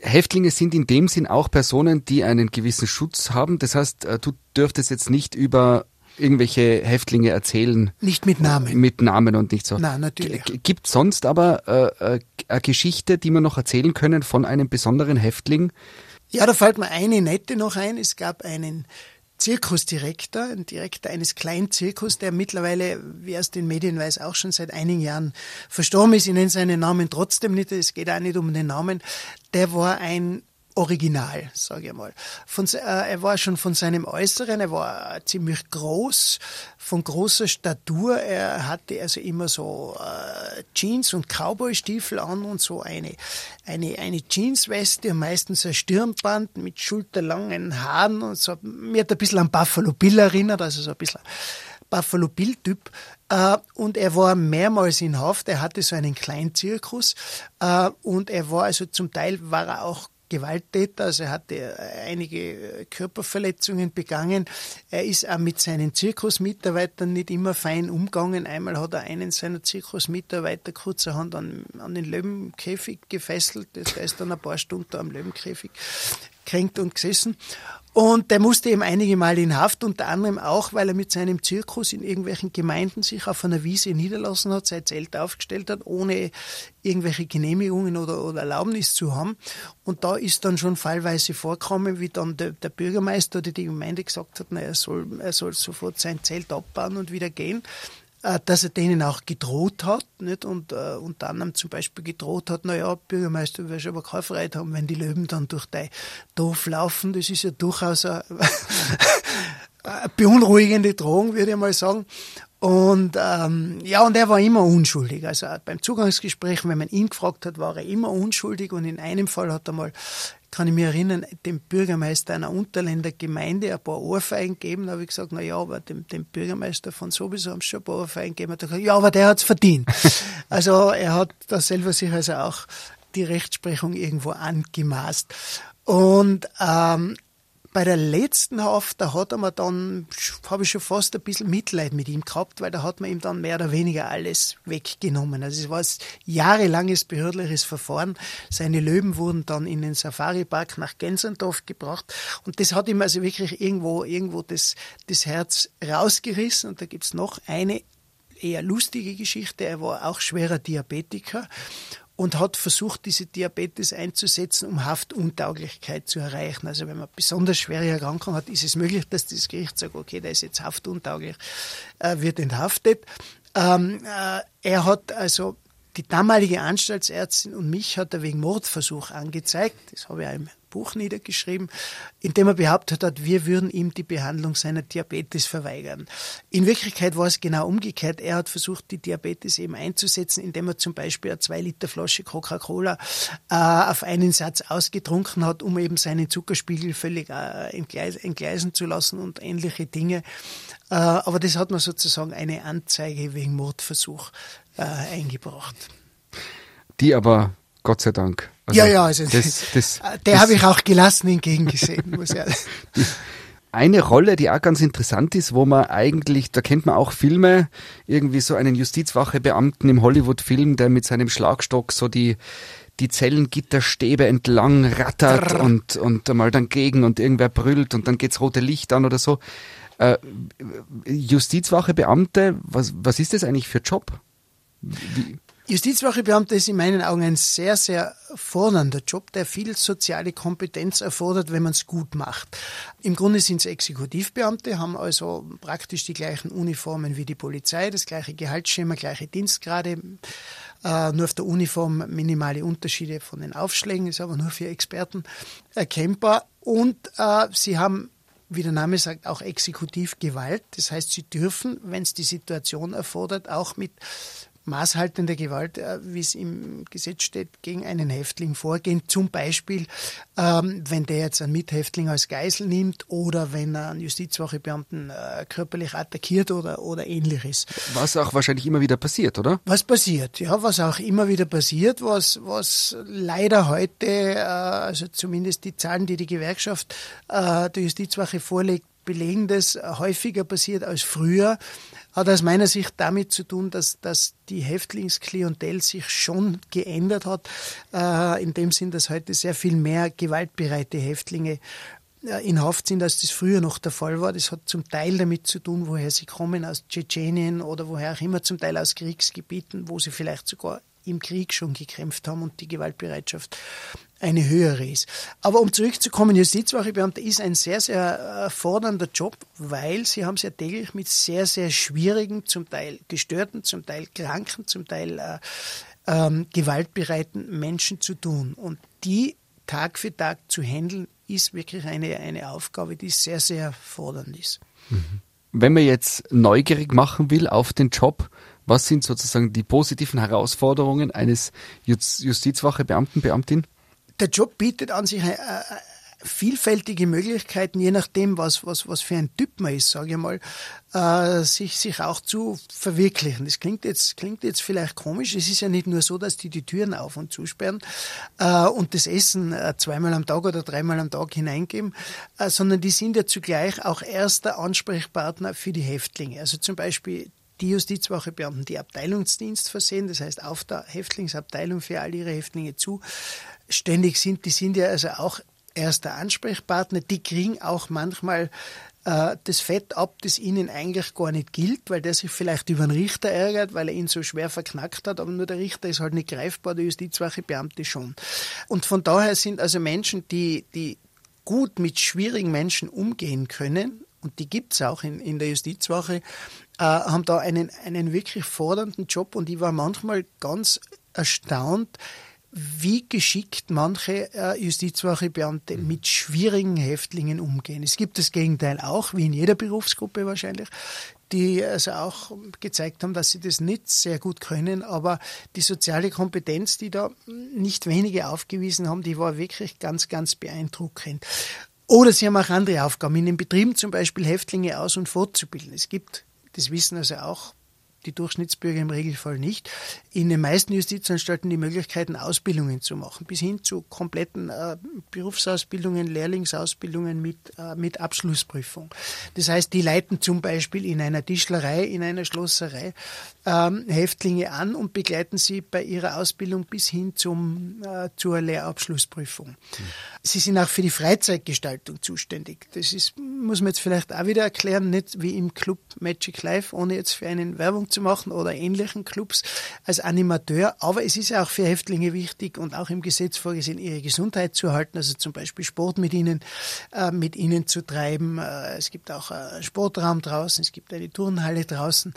Speaker 3: Häftlinge sind in dem Sinn auch Personen, die einen gewissen Schutz haben. Das heißt, äh, du dürftest jetzt nicht über irgendwelche Häftlinge erzählen.
Speaker 4: Nicht mit Namen.
Speaker 3: Mit Namen und nicht so.
Speaker 4: Nein, natürlich.
Speaker 3: Gibt sonst aber äh, äh, eine Geschichte, die wir noch erzählen können von einem besonderen Häftling?
Speaker 4: Ja, da fällt mir eine nette noch ein. Es gab einen Zirkusdirektor, ein Direktor eines kleinen Zirkus, der mittlerweile, wie es den Medien weiß, auch schon seit einigen Jahren verstorben ist. Ich nenne seinen Namen trotzdem nicht, es geht auch nicht um den Namen. Der war ein Original, sage ich mal. Von, äh, er war schon von seinem Äußeren, er war ziemlich groß, von großer Statur. Er hatte also immer so äh, Jeans und Cowboystiefel an und so eine, eine, eine Jeansweste und meistens ein Stirnband mit schulterlangen Haaren und so. Mir hat ein bisschen an Buffalo Bill erinnert, also so ein bisschen Buffalo Bill-Typ. Äh, und er war mehrmals in Haft. Er hatte so einen kleinen Zirkus. Äh, und er war also zum Teil war er auch Gewalttäter, also er hatte einige Körperverletzungen begangen. Er ist auch mit seinen Zirkusmitarbeitern nicht immer fein umgegangen. Einmal hat er einen seiner Zirkusmitarbeiter kurzerhand an, an den Löwenkäfig gefesselt. Das ist dann ein paar Stunden am Löwenkäfig kränkt und gesessen. Und der musste eben einige Mal in Haft, unter anderem auch, weil er mit seinem Zirkus in irgendwelchen Gemeinden sich auf einer Wiese niederlassen hat, sein Zelt aufgestellt hat, ohne irgendwelche Genehmigungen oder, oder Erlaubnis zu haben. Und da ist dann schon fallweise vorgekommen, wie dann der, der Bürgermeister oder die Gemeinde gesagt hat, na, er soll, er soll sofort sein Zelt abbauen und wieder gehen dass er denen auch gedroht hat, nicht? Und äh, unter anderem zum Beispiel gedroht hat, na ja, Bürgermeister, du wirst aber keine Freude haben, wenn die Löwen dann durch dein Dorf laufen. Das ist ja durchaus eine, <laughs> eine beunruhigende Drohung, würde ich mal sagen. Und ähm, ja, und er war immer unschuldig. Also beim Zugangsgespräch, wenn man ihn gefragt hat, war er immer unschuldig. Und in einem Fall hat er mal, kann ich mich erinnern, dem Bürgermeister einer Unterländer Gemeinde ein paar Ohrfeigen gegeben. Da habe ich gesagt, na ja, aber dem, dem Bürgermeister von sowieso haben sie schon ein paar Ohrfeigen gegeben. Hat er gesagt, ja, aber der hat's verdient. <laughs> also er hat da selber sich also auch die Rechtsprechung irgendwo angemaßt. Und ähm, bei der letzten Haft, da hat er mir dann, habe ich schon fast ein bisschen Mitleid mit ihm gehabt, weil da hat man ihm dann mehr oder weniger alles weggenommen. Also es war ein jahrelanges behördliches Verfahren. Seine Löwen wurden dann in den Safari-Park nach Gensendorf gebracht und das hat ihm also wirklich irgendwo, irgendwo das, das Herz rausgerissen. Und da gibt's noch eine eher lustige Geschichte. Er war auch schwerer Diabetiker und hat versucht, diese Diabetes einzusetzen, um Haftuntauglichkeit zu erreichen. Also wenn man besonders schwere Erkrankung hat, ist es möglich, dass das Gericht sagt, okay, der ist jetzt haftuntauglich, äh, wird enthaftet. Ähm, äh, er hat also die damalige Anstaltsärztin und mich hat er wegen Mordversuch angezeigt. Das habe ich auch im Buch niedergeschrieben, in dem er behauptet hat, wir würden ihm die Behandlung seiner Diabetes verweigern. In Wirklichkeit war es genau umgekehrt. Er hat versucht, die Diabetes eben einzusetzen, indem er zum Beispiel eine zwei Liter Flasche Coca-Cola äh, auf einen Satz ausgetrunken hat, um eben seinen Zuckerspiegel völlig äh, entgleis entgleisen zu lassen und ähnliche Dinge. Äh, aber das hat man sozusagen eine Anzeige wegen Mordversuch äh, eingebracht.
Speaker 3: Die aber, Gott sei Dank. Also
Speaker 4: ja, ja, also
Speaker 3: das, das,
Speaker 4: der
Speaker 3: das-
Speaker 4: habe ich auch gelassen entgegengesehen, muss ich ehrlich <laughs>
Speaker 3: Eine Rolle, die auch ganz interessant ist, wo man eigentlich, da kennt man auch Filme, irgendwie so einen Justizwachebeamten im Hollywood-Film, der mit seinem Schlagstock so die, die Zellengitterstäbe entlang rattert und, und mal dann gegen und irgendwer brüllt und dann geht's rote Licht an oder so. Äh, Justizwache, was, was ist das eigentlich für Job?
Speaker 4: Wie? Justizwachebeamter ist in meinen Augen ein sehr, sehr fordernder Job, der viel soziale Kompetenz erfordert, wenn man es gut macht. Im Grunde sind es Exekutivbeamte, haben also praktisch die gleichen Uniformen wie die Polizei, das gleiche Gehaltsschema, gleiche Dienstgrade. Äh, nur auf der Uniform minimale Unterschiede von den Aufschlägen, ist aber nur für Experten erkennbar. Und äh, sie haben wie der Name sagt, auch Exekutivgewalt. Das heißt, sie dürfen, wenn es die Situation erfordert, auch mit maßhaltende Gewalt, äh, wie es im Gesetz steht, gegen einen Häftling vorgehen. Zum Beispiel, ähm, wenn der jetzt einen Mithäftling als Geisel nimmt oder wenn er einen Justizwachebeamten äh, körperlich attackiert oder, oder ähnliches.
Speaker 3: Was auch wahrscheinlich immer wieder passiert, oder?
Speaker 4: Was passiert, ja, was auch immer wieder passiert, was, was leider heute, äh, also zumindest die Zahlen, die die Gewerkschaft der Justizwache vorlegt, belegen das häufiger passiert als früher hat aus meiner Sicht damit zu tun, dass, dass die Häftlingsklientel sich schon geändert hat, äh, in dem Sinn, dass heute sehr viel mehr gewaltbereite Häftlinge äh, in Haft sind, als das früher noch der Fall war. Das hat zum Teil damit zu tun, woher sie kommen, aus Tschetschenien oder woher auch immer, zum Teil aus Kriegsgebieten, wo sie vielleicht sogar im Krieg schon gekämpft haben und die Gewaltbereitschaft eine höhere ist. Aber um zurückzukommen, Justizwachebeamter ist ein sehr, sehr äh, fordernder Job, weil sie haben es ja täglich mit sehr, sehr schwierigen, zum Teil gestörten, zum Teil kranken, zum Teil äh, ähm, gewaltbereiten Menschen zu tun. Und die Tag für Tag zu handeln, ist wirklich eine, eine Aufgabe, die sehr, sehr fordernd ist.
Speaker 3: Mhm. Wenn man jetzt neugierig machen will auf den Job, was sind sozusagen die positiven Herausforderungen eines Justizwachebeamten, Beamtin?
Speaker 4: Der Job bietet an sich äh, äh, vielfältige Möglichkeiten, je nachdem, was, was, was für ein Typ man ist, sage ich mal, äh, sich, sich auch zu verwirklichen. Das klingt jetzt, klingt jetzt vielleicht komisch. Es ist ja nicht nur so, dass die die Türen auf und zusperren äh, und das Essen äh, zweimal am Tag oder dreimal am Tag hineingeben, äh, sondern die sind ja zugleich auch erster Ansprechpartner für die Häftlinge. Also zum Beispiel die Justizwachebeamten, die Abteilungsdienst versehen, das heißt auf der Häftlingsabteilung für all ihre Häftlinge zuständig sind, die sind ja also auch erster Ansprechpartner, die kriegen auch manchmal äh, das Fett ab, das ihnen eigentlich gar nicht gilt, weil der sich vielleicht über den Richter ärgert, weil er ihn so schwer verknackt hat, aber nur der Richter ist halt nicht greifbar, der Justizwachebeamte schon. Und von daher sind also Menschen, die, die gut mit schwierigen Menschen umgehen können, und die gibt es auch in, in der Justizwache, äh, haben da einen, einen wirklich fordernden Job. Und ich war manchmal ganz erstaunt, wie geschickt manche äh, Justizwachebeamte mhm. mit schwierigen Häftlingen umgehen. Es gibt das Gegenteil auch, wie in jeder Berufsgruppe wahrscheinlich, die also auch gezeigt haben, dass sie das nicht sehr gut können, aber die soziale Kompetenz, die da nicht wenige aufgewiesen haben, die war wirklich ganz, ganz beeindruckend. Oder sie haben auch andere Aufgaben, in den Betrieben zum Beispiel Häftlinge aus- und fortzubilden. Es gibt das wissen also auch die Durchschnittsbürger im Regelfall nicht, in den meisten Justizanstalten die Möglichkeiten, Ausbildungen zu machen, bis hin zu kompletten äh, Berufsausbildungen, Lehrlingsausbildungen mit, äh, mit Abschlussprüfung. Das heißt, die leiten zum Beispiel in einer Tischlerei, in einer Schlosserei ähm, Häftlinge an und begleiten sie bei ihrer Ausbildung bis hin zum, äh, zur Lehrabschlussprüfung. Mhm. Sie sind auch für die Freizeitgestaltung zuständig. Das ist, muss man jetzt vielleicht auch wieder erklären, nicht wie im Club Magic Life, ohne jetzt für einen Werbung zu machen oder ähnlichen Clubs als Animateur. Aber es ist auch für Häftlinge wichtig und auch im Gesetz vorgesehen, ihre Gesundheit zu erhalten, also zum Beispiel Sport mit ihnen, äh, mit ihnen zu treiben. Äh, es gibt auch einen Sportraum draußen, es gibt eine Turnhalle draußen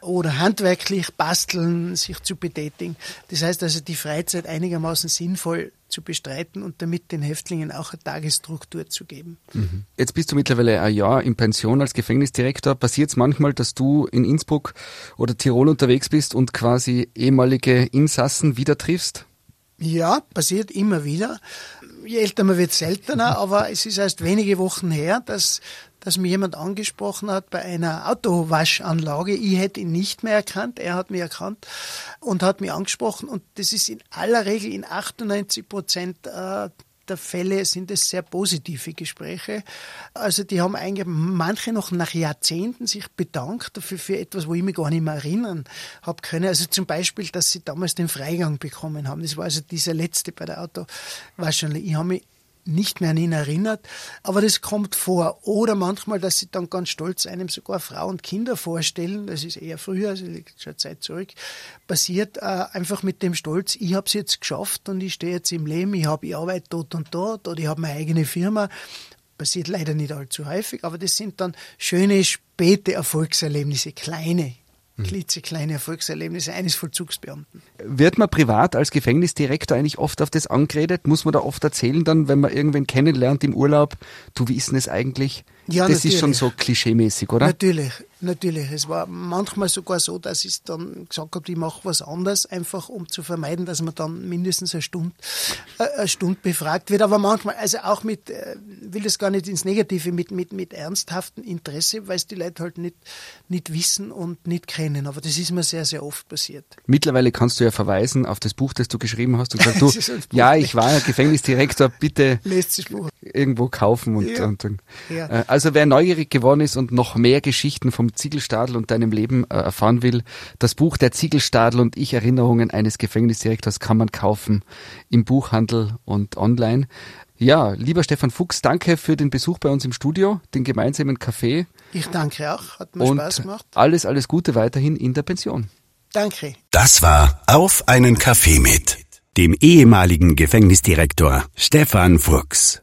Speaker 4: oder handwerklich basteln, sich zu betätigen. Das heißt also, die Freizeit einigermaßen sinnvoll zu bestreiten und damit den Häftlingen auch eine Tagesstruktur zu geben.
Speaker 3: Mhm. Jetzt bist du mittlerweile ein Jahr in Pension als Gefängnisdirektor. Passiert es manchmal, dass du in Innsbruck oder Tirol unterwegs bist und quasi ehemalige Insassen wieder triffst?
Speaker 4: Ja, passiert immer wieder. Je älter man wird, seltener, aber es ist erst wenige Wochen her, dass dass mir jemand angesprochen hat bei einer Autowaschanlage. Ich hätte ihn nicht mehr erkannt, er hat mich erkannt und hat mich angesprochen. Und das ist in aller Regel in 98 Prozent äh, der Fälle sind es sehr positive Gespräche. Also die haben eigentlich manche noch nach Jahrzehnten sich bedankt dafür für etwas, wo ich mich gar nicht mehr erinnern habe können. Also zum Beispiel, dass sie damals den Freigang bekommen haben. Das war also dieser letzte bei der Auto. Wahrscheinlich. Ich habe mich nicht mehr an ihn erinnert, aber das kommt vor. Oder manchmal, dass sie dann ganz stolz einem sogar Frau und Kinder vorstellen, das ist eher früher, also liegt schon Zeit zurück, passiert äh, einfach mit dem Stolz, ich habe es jetzt geschafft und ich stehe jetzt im Leben, ich habe ich arbeite dort und dort oder ich habe meine eigene Firma. Passiert leider nicht allzu häufig, aber das sind dann schöne späte Erfolgserlebnisse, kleine. Klitzekleine Erfolgserlebnisse eines Vollzugsbeamten.
Speaker 3: Wird man privat als Gefängnisdirektor eigentlich oft auf das angeredet? Muss man da oft erzählen dann, wenn man irgendwen kennenlernt im Urlaub, du, wie ist denn das eigentlich? Ja, das natürlich. ist schon so klischeemäßig, oder?
Speaker 4: Natürlich, natürlich. Es war manchmal sogar so, dass ich dann gesagt habe, ich mache was anderes, einfach um zu vermeiden, dass man dann mindestens eine Stunde, äh, eine Stunde befragt wird. Aber manchmal, also auch mit, äh, will das gar nicht ins Negative, mit, mit, mit ernsthaftem Interesse, weil es die Leute halt nicht, nicht wissen und nicht kennen. Aber das ist mir sehr, sehr oft passiert.
Speaker 3: Mittlerweile kannst du ja verweisen auf das Buch, das du geschrieben hast und sagst, <laughs> du, ja, ich war ja Gefängnisdirektor, bitte irgendwo kaufen und, ja. und, und. Äh, also wer neugierig geworden ist und noch mehr Geschichten vom Ziegelstadel und deinem Leben äh, erfahren will, das Buch Der Ziegelstadel und ich Erinnerungen eines Gefängnisdirektors kann man kaufen im Buchhandel und online. Ja, lieber Stefan Fuchs, danke für den Besuch bei uns im Studio, den gemeinsamen Kaffee.
Speaker 4: Ich danke auch, hat mir
Speaker 3: und
Speaker 4: Spaß gemacht.
Speaker 3: Alles, alles Gute weiterhin in der Pension.
Speaker 4: Danke.
Speaker 1: Das war Auf einen Kaffee mit dem ehemaligen Gefängnisdirektor Stefan Fuchs.